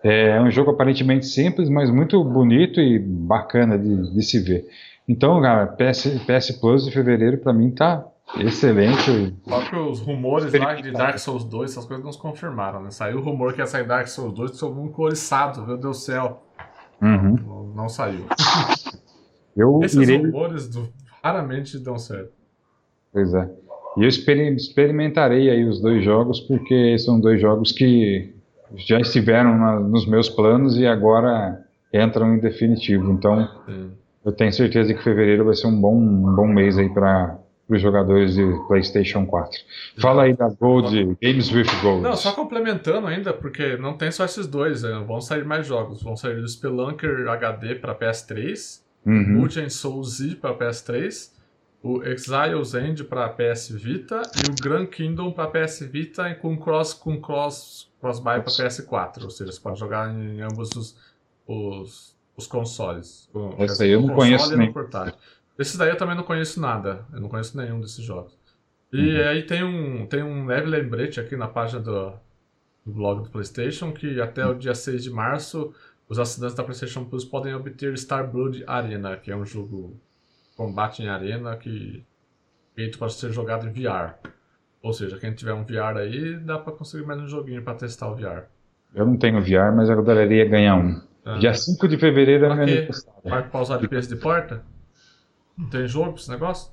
É um jogo aparentemente simples, mas muito bonito e bacana de, de se ver. Então, cara, PS, PS Plus de fevereiro para mim tá excelente. Só que os rumores lá de Dark Souls 2, essas coisas não se confirmaram, né? Saiu o rumor que ia sair Dark Souls 2, que sou um coriçado, meu Deus do céu. Uhum. Não, não, saiu. Eu Esses irei... rumores do... raramente dão certo. Pois é. E eu experimentarei aí os dois jogos, porque são dois jogos que já estiveram na, nos meus planos e agora entram em definitivo. Então, eu tenho certeza que fevereiro vai ser um bom, um bom mês aí para os jogadores de PlayStation 4. Fala aí da Gold, Games with Gold. Não, só complementando ainda, porque não tem só esses dois, né? vão sair mais jogos. Vão sair o Spelunker HD para PS3, uhum. Mugen Soul Z para PS3, o Exile's End para PS Vita e o Grand Kingdom para PS Vita com cross com cross cross-buy para PS4, ou seja, você pode jogar em ambos os, os, os consoles. Esse aí eu não conheço nem. Esse daí eu também não conheço nada, eu não conheço nenhum desses jogos. E uhum. aí tem um, tem um leve lembrete aqui na página do, do blog do PlayStation que até o dia 6 de março os assinantes da PlayStation Plus podem obter Star Blood Arena, que é um jogo combate em arena que feito para ser jogado em VR. Ou seja, quem tiver um VR aí, dá para conseguir mais um joguinho para testar o VR. Eu não tenho VR, mas eu adoraria ganhar um. É. Dia 5 de fevereiro é meu aniversário. Vai pausar de peso de porta? Não tem jogo pra esse negócio?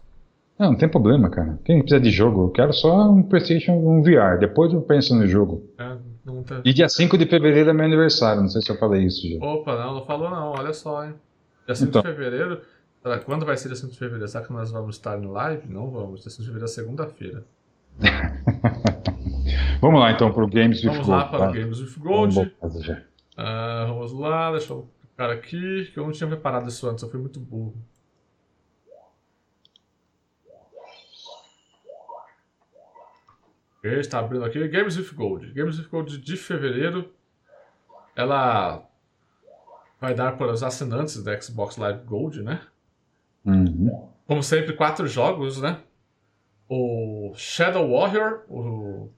Não, não tem problema, cara. Quem precisa de jogo? Eu quero só um PlayStation, um VR. Depois eu penso no jogo. É, tá... E dia 5 de fevereiro é meu aniversário. Não sei se eu falei isso já. Opa, não, não falou não. Olha só, hein. Dia 5 então. de fevereiro. Quando vai ser dia 5 de fevereiro? Será que nós vamos estar em live? Não vamos. Dia 5 de fevereiro é segunda-feira. vamos lá então para o Games with Gold. Vamos lá para o tá? Games with Gold. Vamos, uh, vamos lá, deixa eu clicar aqui, que eu não tinha preparado isso antes, eu fui muito burro. Está abrindo aqui. Games with Gold. Games with Gold de fevereiro. Ela vai dar para os assinantes da Xbox Live Gold, né? Uhum. Como sempre, quatro jogos, né? o Shadow Warrior, o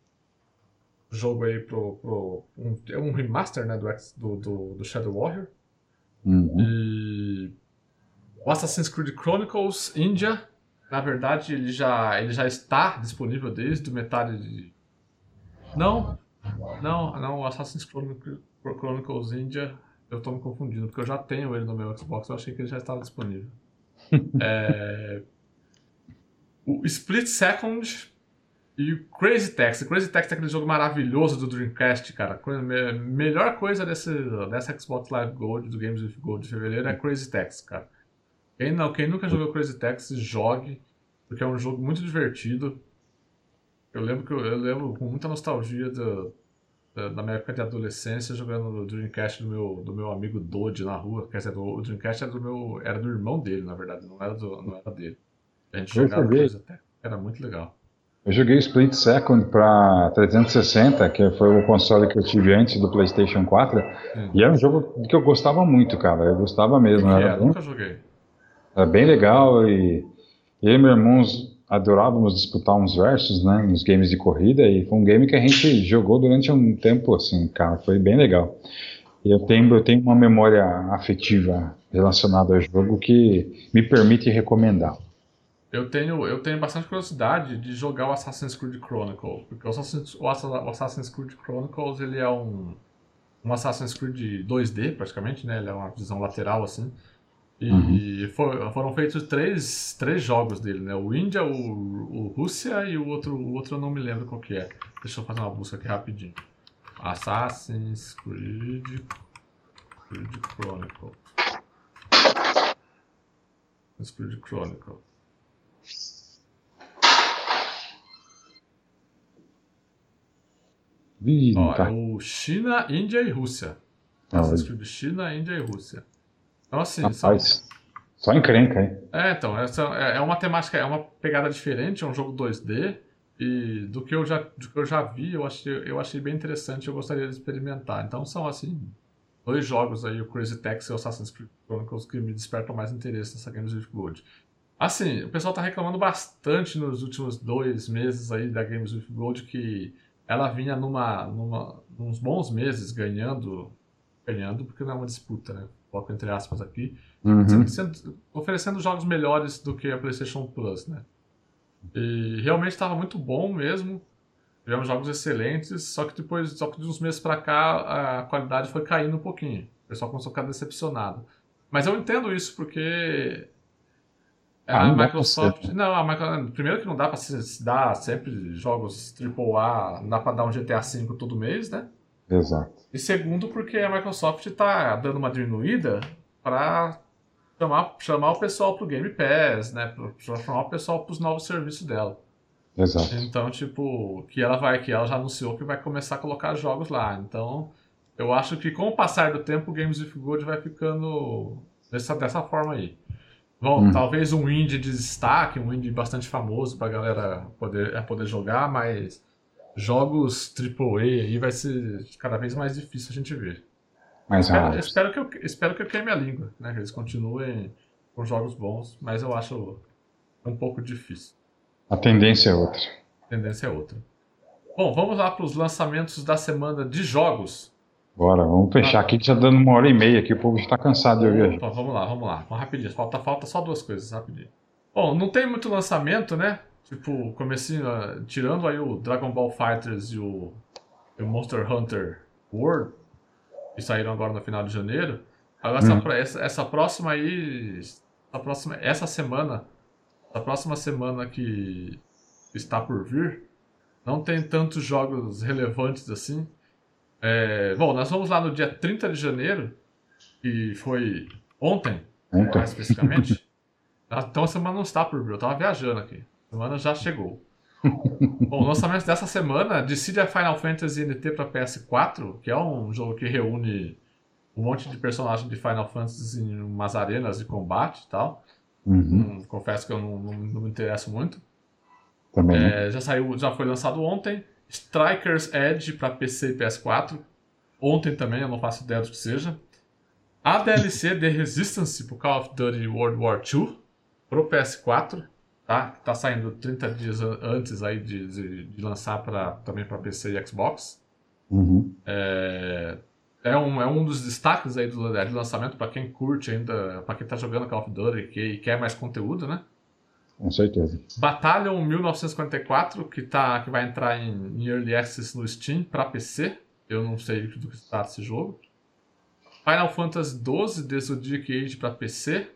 jogo aí pro. pro um, é um remaster né, do, do, do Shadow Warrior. Uhum. E o Assassin's Creed Chronicles India, na verdade, ele já, ele já está disponível desde metade de. Não, não, não, o Assassin's Creed Chronicles India, eu estou me confundindo, porque eu já tenho ele no meu Xbox, eu achei que ele já estava disponível. é, o Split Second e o Crazy Taxi. Crazy Taxi é aquele jogo maravilhoso do Dreamcast, cara. A melhor coisa desse, dessa Xbox Live Gold, do Games with Gold de fevereiro, é Crazy Taxi, cara. Quem, não, quem nunca jogou Crazy Taxi, jogue. porque é um jogo muito divertido. Eu lembro que eu, eu lembro com muita nostalgia do, da, da, minha época de adolescência jogando no Dreamcast do meu, do meu amigo Dodge na rua. Quer dizer, o Dreamcast era do meu. era do irmão dele, na verdade, não era, do, não era dele. A gente Eu jogava coisa até. Era muito legal. Eu joguei Split Second para 360, que foi o console que eu tive antes do PlayStation 4, Sim. e era um jogo que eu gostava muito, cara. Eu gostava O mesmo. que Era é? bem, Nunca joguei. era bem legal e e meu irmão adorávamos disputar uns versos, né, uns games de corrida, e foi um game que a gente jogou durante um tempo, assim, cara, foi bem legal. E eu tenho, eu tenho uma memória afetiva relacionada ao jogo que me permite recomendar. Eu tenho, eu tenho bastante curiosidade de jogar o Assassin's Creed Chronicles, porque o Assassin's, o Assa- o Assassin's Creed Chronicles ele é um, um Assassin's Creed 2D praticamente, né? Ele é uma visão lateral assim. E for- foram feitos três, três jogos dele, né? O Índia, o, o Rússia e o outro, o outro eu não me lembro qual que é. Deixa eu fazer uma busca aqui rapidinho. Assassin's Creed, Creed Chronicles. Assassin's Creed Chronicles. Ih, Ó, tá. é o China, Índia e Rússia. Ah, Assassin's. Creed China, Índia e Rússia. Então assim, Rapaz, só encrenca, hein? é, então, essa é é uma temática, é uma pegada diferente, é um jogo 2D e do que eu já, do que eu já vi, eu achei, eu achei bem interessante, eu gostaria de experimentar. Então são assim, dois jogos aí, o Crazy Taxi e o Assassin's Creed Chronicles que me despertam mais interesse nessa Games with Gold. Assim, o pessoal tá reclamando bastante nos últimos dois meses aí da Games with Gold que ela vinha numa, numa, uns bons meses ganhando, ganhando porque não é uma disputa, né? Coloco entre aspas aqui, Uhum. sendo- oferecendo jogos melhores do que a PlayStation Plus, né? E realmente estava muito bom mesmo. Tivemos jogos excelentes, só que depois, só que de uns meses pra cá, a qualidade foi caindo um pouquinho. O pessoal começou a ficar decepcionado. Mas eu entendo isso porque Ah, a pra Microsoft, não, a Micro- primeiro que não dá pra se se dar sempre jogos AAA, não dá pra dar um GTA V todo mês, né? Exato. E segundo, porque a Microsoft está dando uma diminuída para chamar, chamar o pessoal pro Game Pass, né? Para chamar o pessoal para os novos serviços dela. Exato. Então, tipo, que ela vai, que ela já anunciou que vai começar a colocar jogos lá. Então, eu acho que com o passar do tempo, o Games with Gold vai ficando dessa, dessa forma aí. Bom, Hum. talvez um indie de destaque, um indie bastante famoso pra galera poder, é, poder jogar, mas jogos AAA aí vai ser cada vez mais difícil a gente ver. Mais Espero, espero que eu, espero que eu queime a língua, né? Que eles continuem com jogos bons, mas eu acho um pouco difícil. A tendência é outra. A tendência é outra. Bom, vamos lá para os lançamentos da semana de jogos. Bora, vamos fechar aqui que já dando uma hora e meia aqui, o povo já tá cansado de ouvir. Opa, vamos lá, vamos lá. Vamos rapidinho. Falta, falta só duas coisas, rapidinho. Bom, não tem muito lançamento, né? Tipo, comecinho, ah, tirando aí o Dragon Ball Fighters e o, o Monster Hunter World, que saíram agora no final de janeiro. Agora, essa, Hum. essa, essa próxima aí, essa próxima, essa semana, a próxima semana que está por vir, não tem tantos jogos relevantes assim. É, bom, nós vamos lá no dia 30 de janeiro, que foi ontem, Ontem. mais especificamente. Então a semana não está por vir, eu tava viajando aqui. Semana já chegou. Bom, o lançamento dessa semana, Decide Final Fantasy NT para PS4, que é um jogo que reúne um monte de personagens de Final Fantasy em umas arenas de combate e tal. Uhum. Hum, confesso que eu não, não- não me interesso muito. Também? É, já saiu, já foi lançado ontem. Strikers Edge para PC e PS4. Ontem também, eu não faço ideia do que seja. A DLC The Resistance pro Call of Duty World War II pro PS4, tá? Tá saindo 30 dias an- antes aí de, de, de lançar pra, também para PC e Xbox. Uhum. É, é, um, é um dos destaques aí do, de lançamento para quem curte ainda, para quem tá jogando Call of Duty e, que- e quer mais conteúdo, né? Com certeza. Battalion 1954, que, tá, que vai entrar em, em Early Access no Steam para PC. Eu não sei do que trata esse jogo. Final Fantasy XII The Zodiac Age para PC,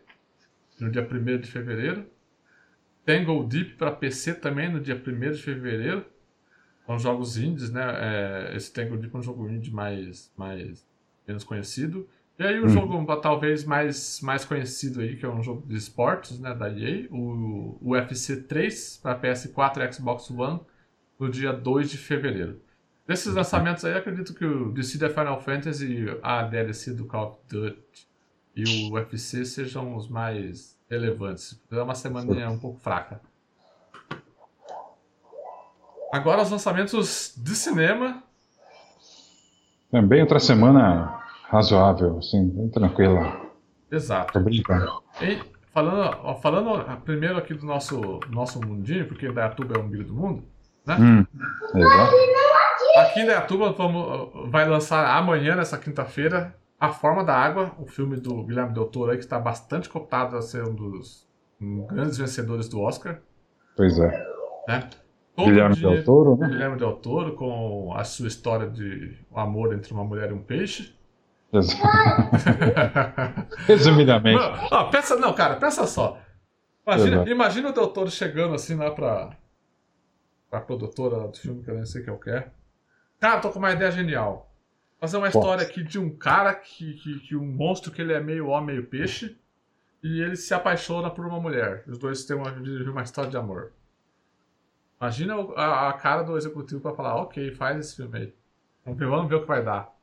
no dia 1 de fevereiro. Tangle Deep para PC também no dia 1 de fevereiro. São jogos indies, né? É, esse Tangle Deep é um jogo indie mais, mais menos conhecido. E aí o hum. jogo talvez mais, mais conhecido aí, que é um jogo de esportes, né, da EA, o, o UFC 3 para PS4 e Xbox One, no dia 2 de fevereiro. Desses lançamentos aí, acredito que o DC da Final Fantasy, a DLC do Call of Duty e o UFC sejam os mais relevantes. É uma semana um pouco fraca. Agora os lançamentos de cinema. Também outra semana razoável, assim, bem tranquila. Exato. Tô brincando. E falando, falando primeiro aqui do nosso, nosso mundinho, porque Dayatuba é o umbigo do mundo, né? Hum, exato. Aqui em Dayatuba vamos, vai lançar amanhã, nessa quinta-feira, A Forma da Água, o filme do Guilherme Del Toro que está bastante cotado a ser um dos grandes vencedores do Oscar. Pois é. Né? Guilherme Del Toro, né? Guilherme Del Toro, com a sua história de amor entre uma mulher e um peixe. Resumidamente. Não, não, pensa, não, cara, pensa só. Imagina, imagina o Del Toro chegando assim lá pra, pra produtora do filme, que eu nem sei que eu quero. Cara, tô com uma ideia genial. Fazer uma história aqui de um cara que, que, que, um monstro que ele é meio homem, meio peixe, e ele se apaixona por uma mulher. Os dois têm uma, uma história de amor. Imagina a, a cara do executivo para falar, ok, faz esse filme aí. Vamos ver, vamos ver o que vai dar.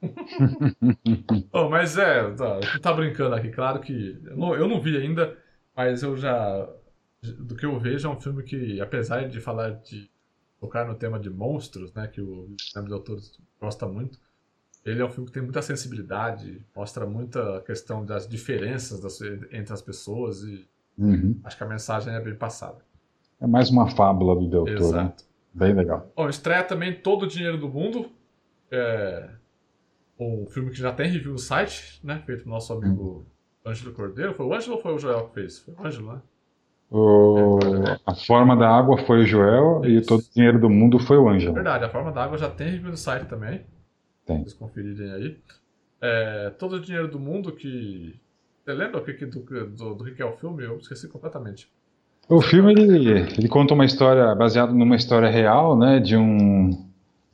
oh, mas é, tá, tá brincando aqui, claro que. Eu não, eu não vi ainda, mas eu já. Do que eu vejo, é um filme que, apesar de falar de tocar no tema de monstros, né, que o Guilherme Doutor gosta muito, ele é um filme que tem muita sensibilidade, mostra muita questão das diferenças das, entre as pessoas e uhum. acho que a mensagem é bem passada. É mais uma fábula do Del Toro. Né? Bem legal. Bom, estreia também Todo o Dinheiro do Mundo. É um filme que já tem review no site, né? Feito pelo nosso amigo hum. Ângelo Cordeiro. Foi o Ângelo ou foi o Joel que fez? Foi o Ângelo, né? O... A Forma da Água foi o Joel Isso. e Todo o Dinheiro do Mundo foi o Ângelo. Verdade, a Forma da Água já tem review no site também. Tem. Vocês conferirem aí. É, Todo o Dinheiro do Mundo que... Você lembra o que, do, do, do que é o filme? Eu esqueci completamente. O filme ele, ele conta uma história baseada numa história real, né, de um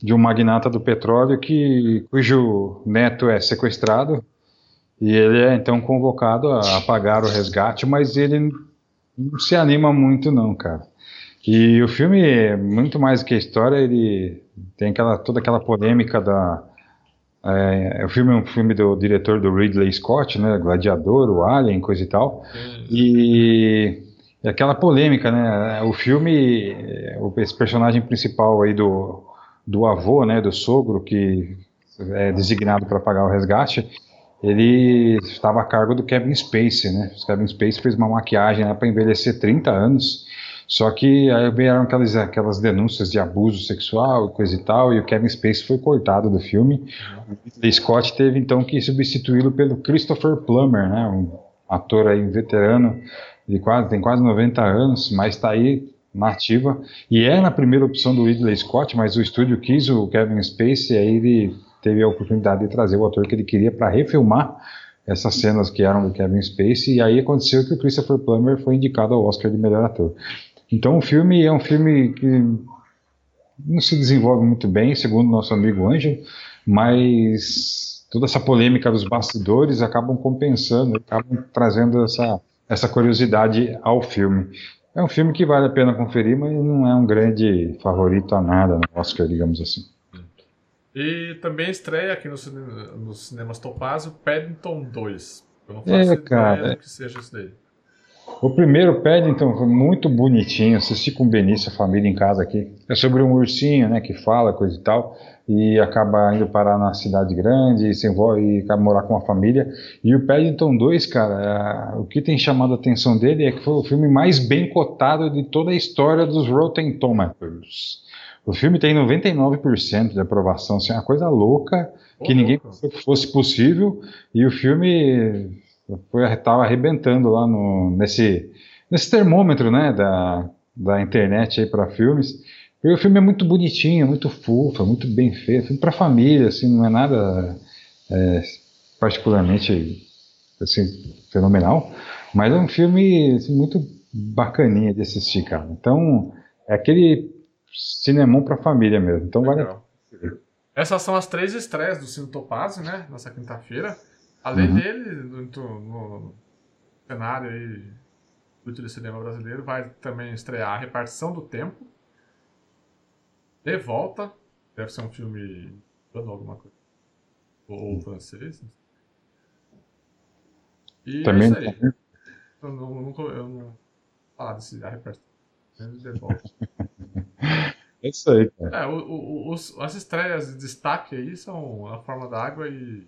de um magnata do petróleo que cujo neto é sequestrado e ele é então convocado a, a pagar o resgate, mas ele não se anima muito não, cara. E o filme, muito mais que a história, ele tem aquela toda aquela polêmica da é, o filme é um filme do diretor do Ridley Scott, né, Gladiador, o Alien, coisa e tal. Hum. E e aquela polêmica, né? O filme, esse personagem principal aí do, do avô, né, do sogro, que é designado para pagar o resgate, ele estava a cargo do Kevin Spacey, né? O Kevin Spacey fez uma maquiagem né, para envelhecer 30 anos, só que aí vieram aquelas, aquelas denúncias de abuso sexual e coisa e tal, e o Kevin Spacey foi cortado do filme. O Scott teve então que substituí-lo pelo Christopher Plummer, né? Um ator aí veterano ele quase, tem quase 90 anos, mas está aí na ativa. E é na primeira opção do Ridley Scott, mas o estúdio quis o Kevin Spacey, aí ele teve a oportunidade de trazer o ator que ele queria para refilmar essas cenas que eram do Kevin Spacey, e aí aconteceu que o Christopher Plummer foi indicado ao Oscar de melhor ator. Então o filme é um filme que não se desenvolve muito bem, segundo nosso amigo Ângelo, mas toda essa polêmica dos bastidores acabam compensando, acabam trazendo essa essa curiosidade ao filme. É um filme que vale a pena conferir, mas não é um grande favorito a nada no Oscar, digamos assim. E também estreia aqui nos no cinemas Topazio Paddington 2. Eu não faço é, cara, que seja isso daí. O primeiro Paddington foi muito bonitinho, assisti com o Benício, a família em casa aqui. É sobre um ursinho, né, que fala, coisa e tal e acaba indo parar na cidade grande e se envolve e acaba morar com uma família. E o Paddington 2, cara, é, o que tem chamado a atenção dele é que foi o filme mais bem cotado de toda a história dos Rotten Tomatoes. O filme tem 99% de aprovação, assim, é uma coisa louca que ninguém pensou que fosse possível. E o filme estava arrebentando lá no, nesse, nesse termômetro né, da, da internet para filmes. E o filme é muito bonitinho, muito fofo, muito bem feito, filme para família, assim, não é nada é, particularmente assim, fenomenal, mas é um filme assim, muito bacaninha de assistir, cara. Então, é aquele cinemão para família mesmo. Então, Legal. vale Essas são as três estreias do Cine Topazio, né, nessa quinta-feira. Além Uhum. dele, no, no cenário aí do cinema brasileiro, vai também estrear a Repartição do Tempo. De volta. Deve ser um filme alguma coisa. Ou, francês. E Também é isso aí. Eu nunca eu não falar desse a Repartição. De volta. É isso aí, cara. É, o, o, os, as estreias de destaque aí são A Forma da Água e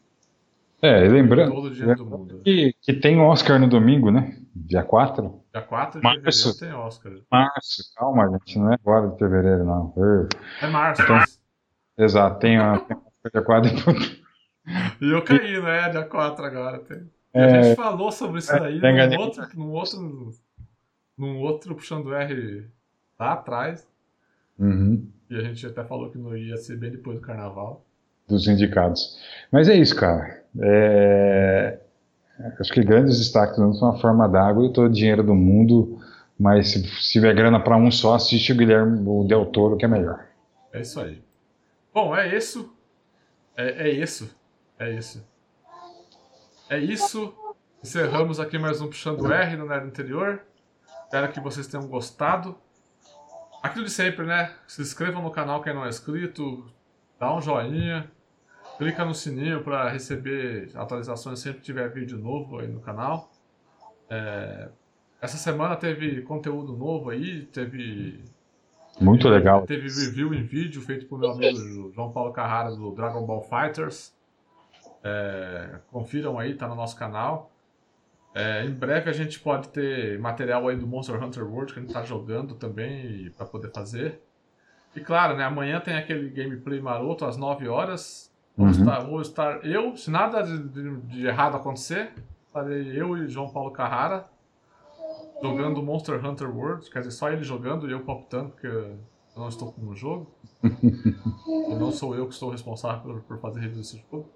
É, lembrando, Todo Dia do Mundo. que, que tem Oscar no domingo, né? Dia 4. Dia 4 de Março. fevereiro tem Oscar. Março, calma, gente, não é agora de fevereiro, não. É março. Então- Exato, tem a tem a dia 4 E eu caí, né? Dia 4 agora. Tem. E É, a gente falou sobre isso daí tem num outro, num outro. Num outro puxando R lá atrás. uhum, E a gente até falou que não ia ser bem depois do carnaval. dos indicados. Mas é isso, cara. É, acho que grandes destaques não são a forma d'água e todo o dinheiro do mundo, mas se, se tiver grana para um só, assiste o Guilherme o Del Toro, que é melhor. É isso aí. Bom, é isso. É, é isso. É isso. É isso. Encerramos aqui mais um Puxando R no Nerd Interior. Espero que vocês tenham gostado. Aquilo de sempre, né? Se inscrevam no canal quem não é inscrito. Dá um joinha. Clica no sininho para receber atualizações sempre que tiver vídeo novo aí no canal. É, Essa semana teve conteúdo novo aí. Teve Muito legal. Teve review em vídeo feito por meu amigo João Paulo Carrara do Dragon Ball Fighters. É, confiram aí, tá no nosso canal. É, em breve a gente pode ter material aí do Monster Hunter World que a gente tá jogando também para poder fazer. E claro, né, amanhã tem aquele gameplay maroto às 9 horas. Vou, Uhum. estar, vou estar eu, se nada de, de- de errado acontecer, estarei eu e João Paulo Carrara jogando Monster Hunter World, quer dizer, só ele jogando e eu palpitando, porque eu não estou com o jogo. e não sou eu que estou responsável por, por fazer review desse jogo.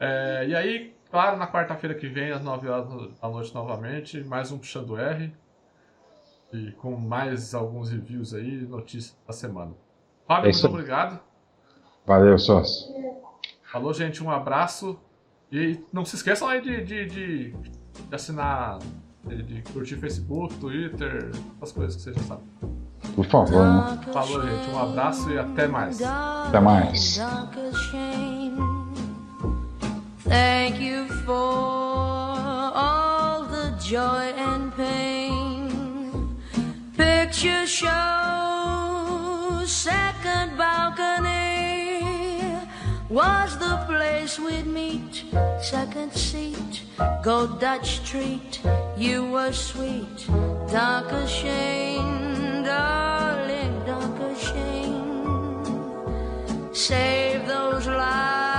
É, e aí, claro, na quarta-feira que vem, às 9 horas da noite novamente, mais um Puxando R. E com mais alguns reviews aí, notícias da semana. Fábio, É muito obrigado. Valeu, sócio. Falou, gente, um abraço. E não se esqueçam aí de, de, de, de assinar, de, de curtir Facebook, Twitter, essas coisas que você já sabe. Por favor, né? Falou, gente, um abraço e até mais. Até mais. Thank you for all the joy and pain. Picture show, was the place we'd meet. Second seat, go Dutch treat. You were sweet, Dunker Shane, darling Dunker Shane. Save those lies,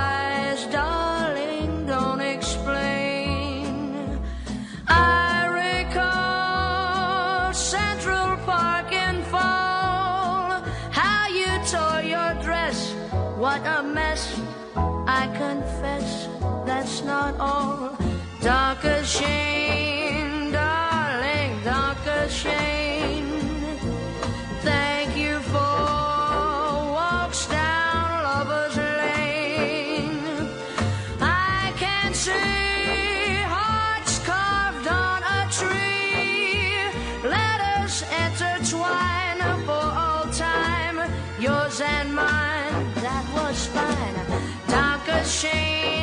not all. Darker Shane, darling, darker Shane. Thank you for walks down Lover's Lane. I can see hearts carved on a tree. Let us intertwine for all time. Yours and mine, that was fine. Darker shade.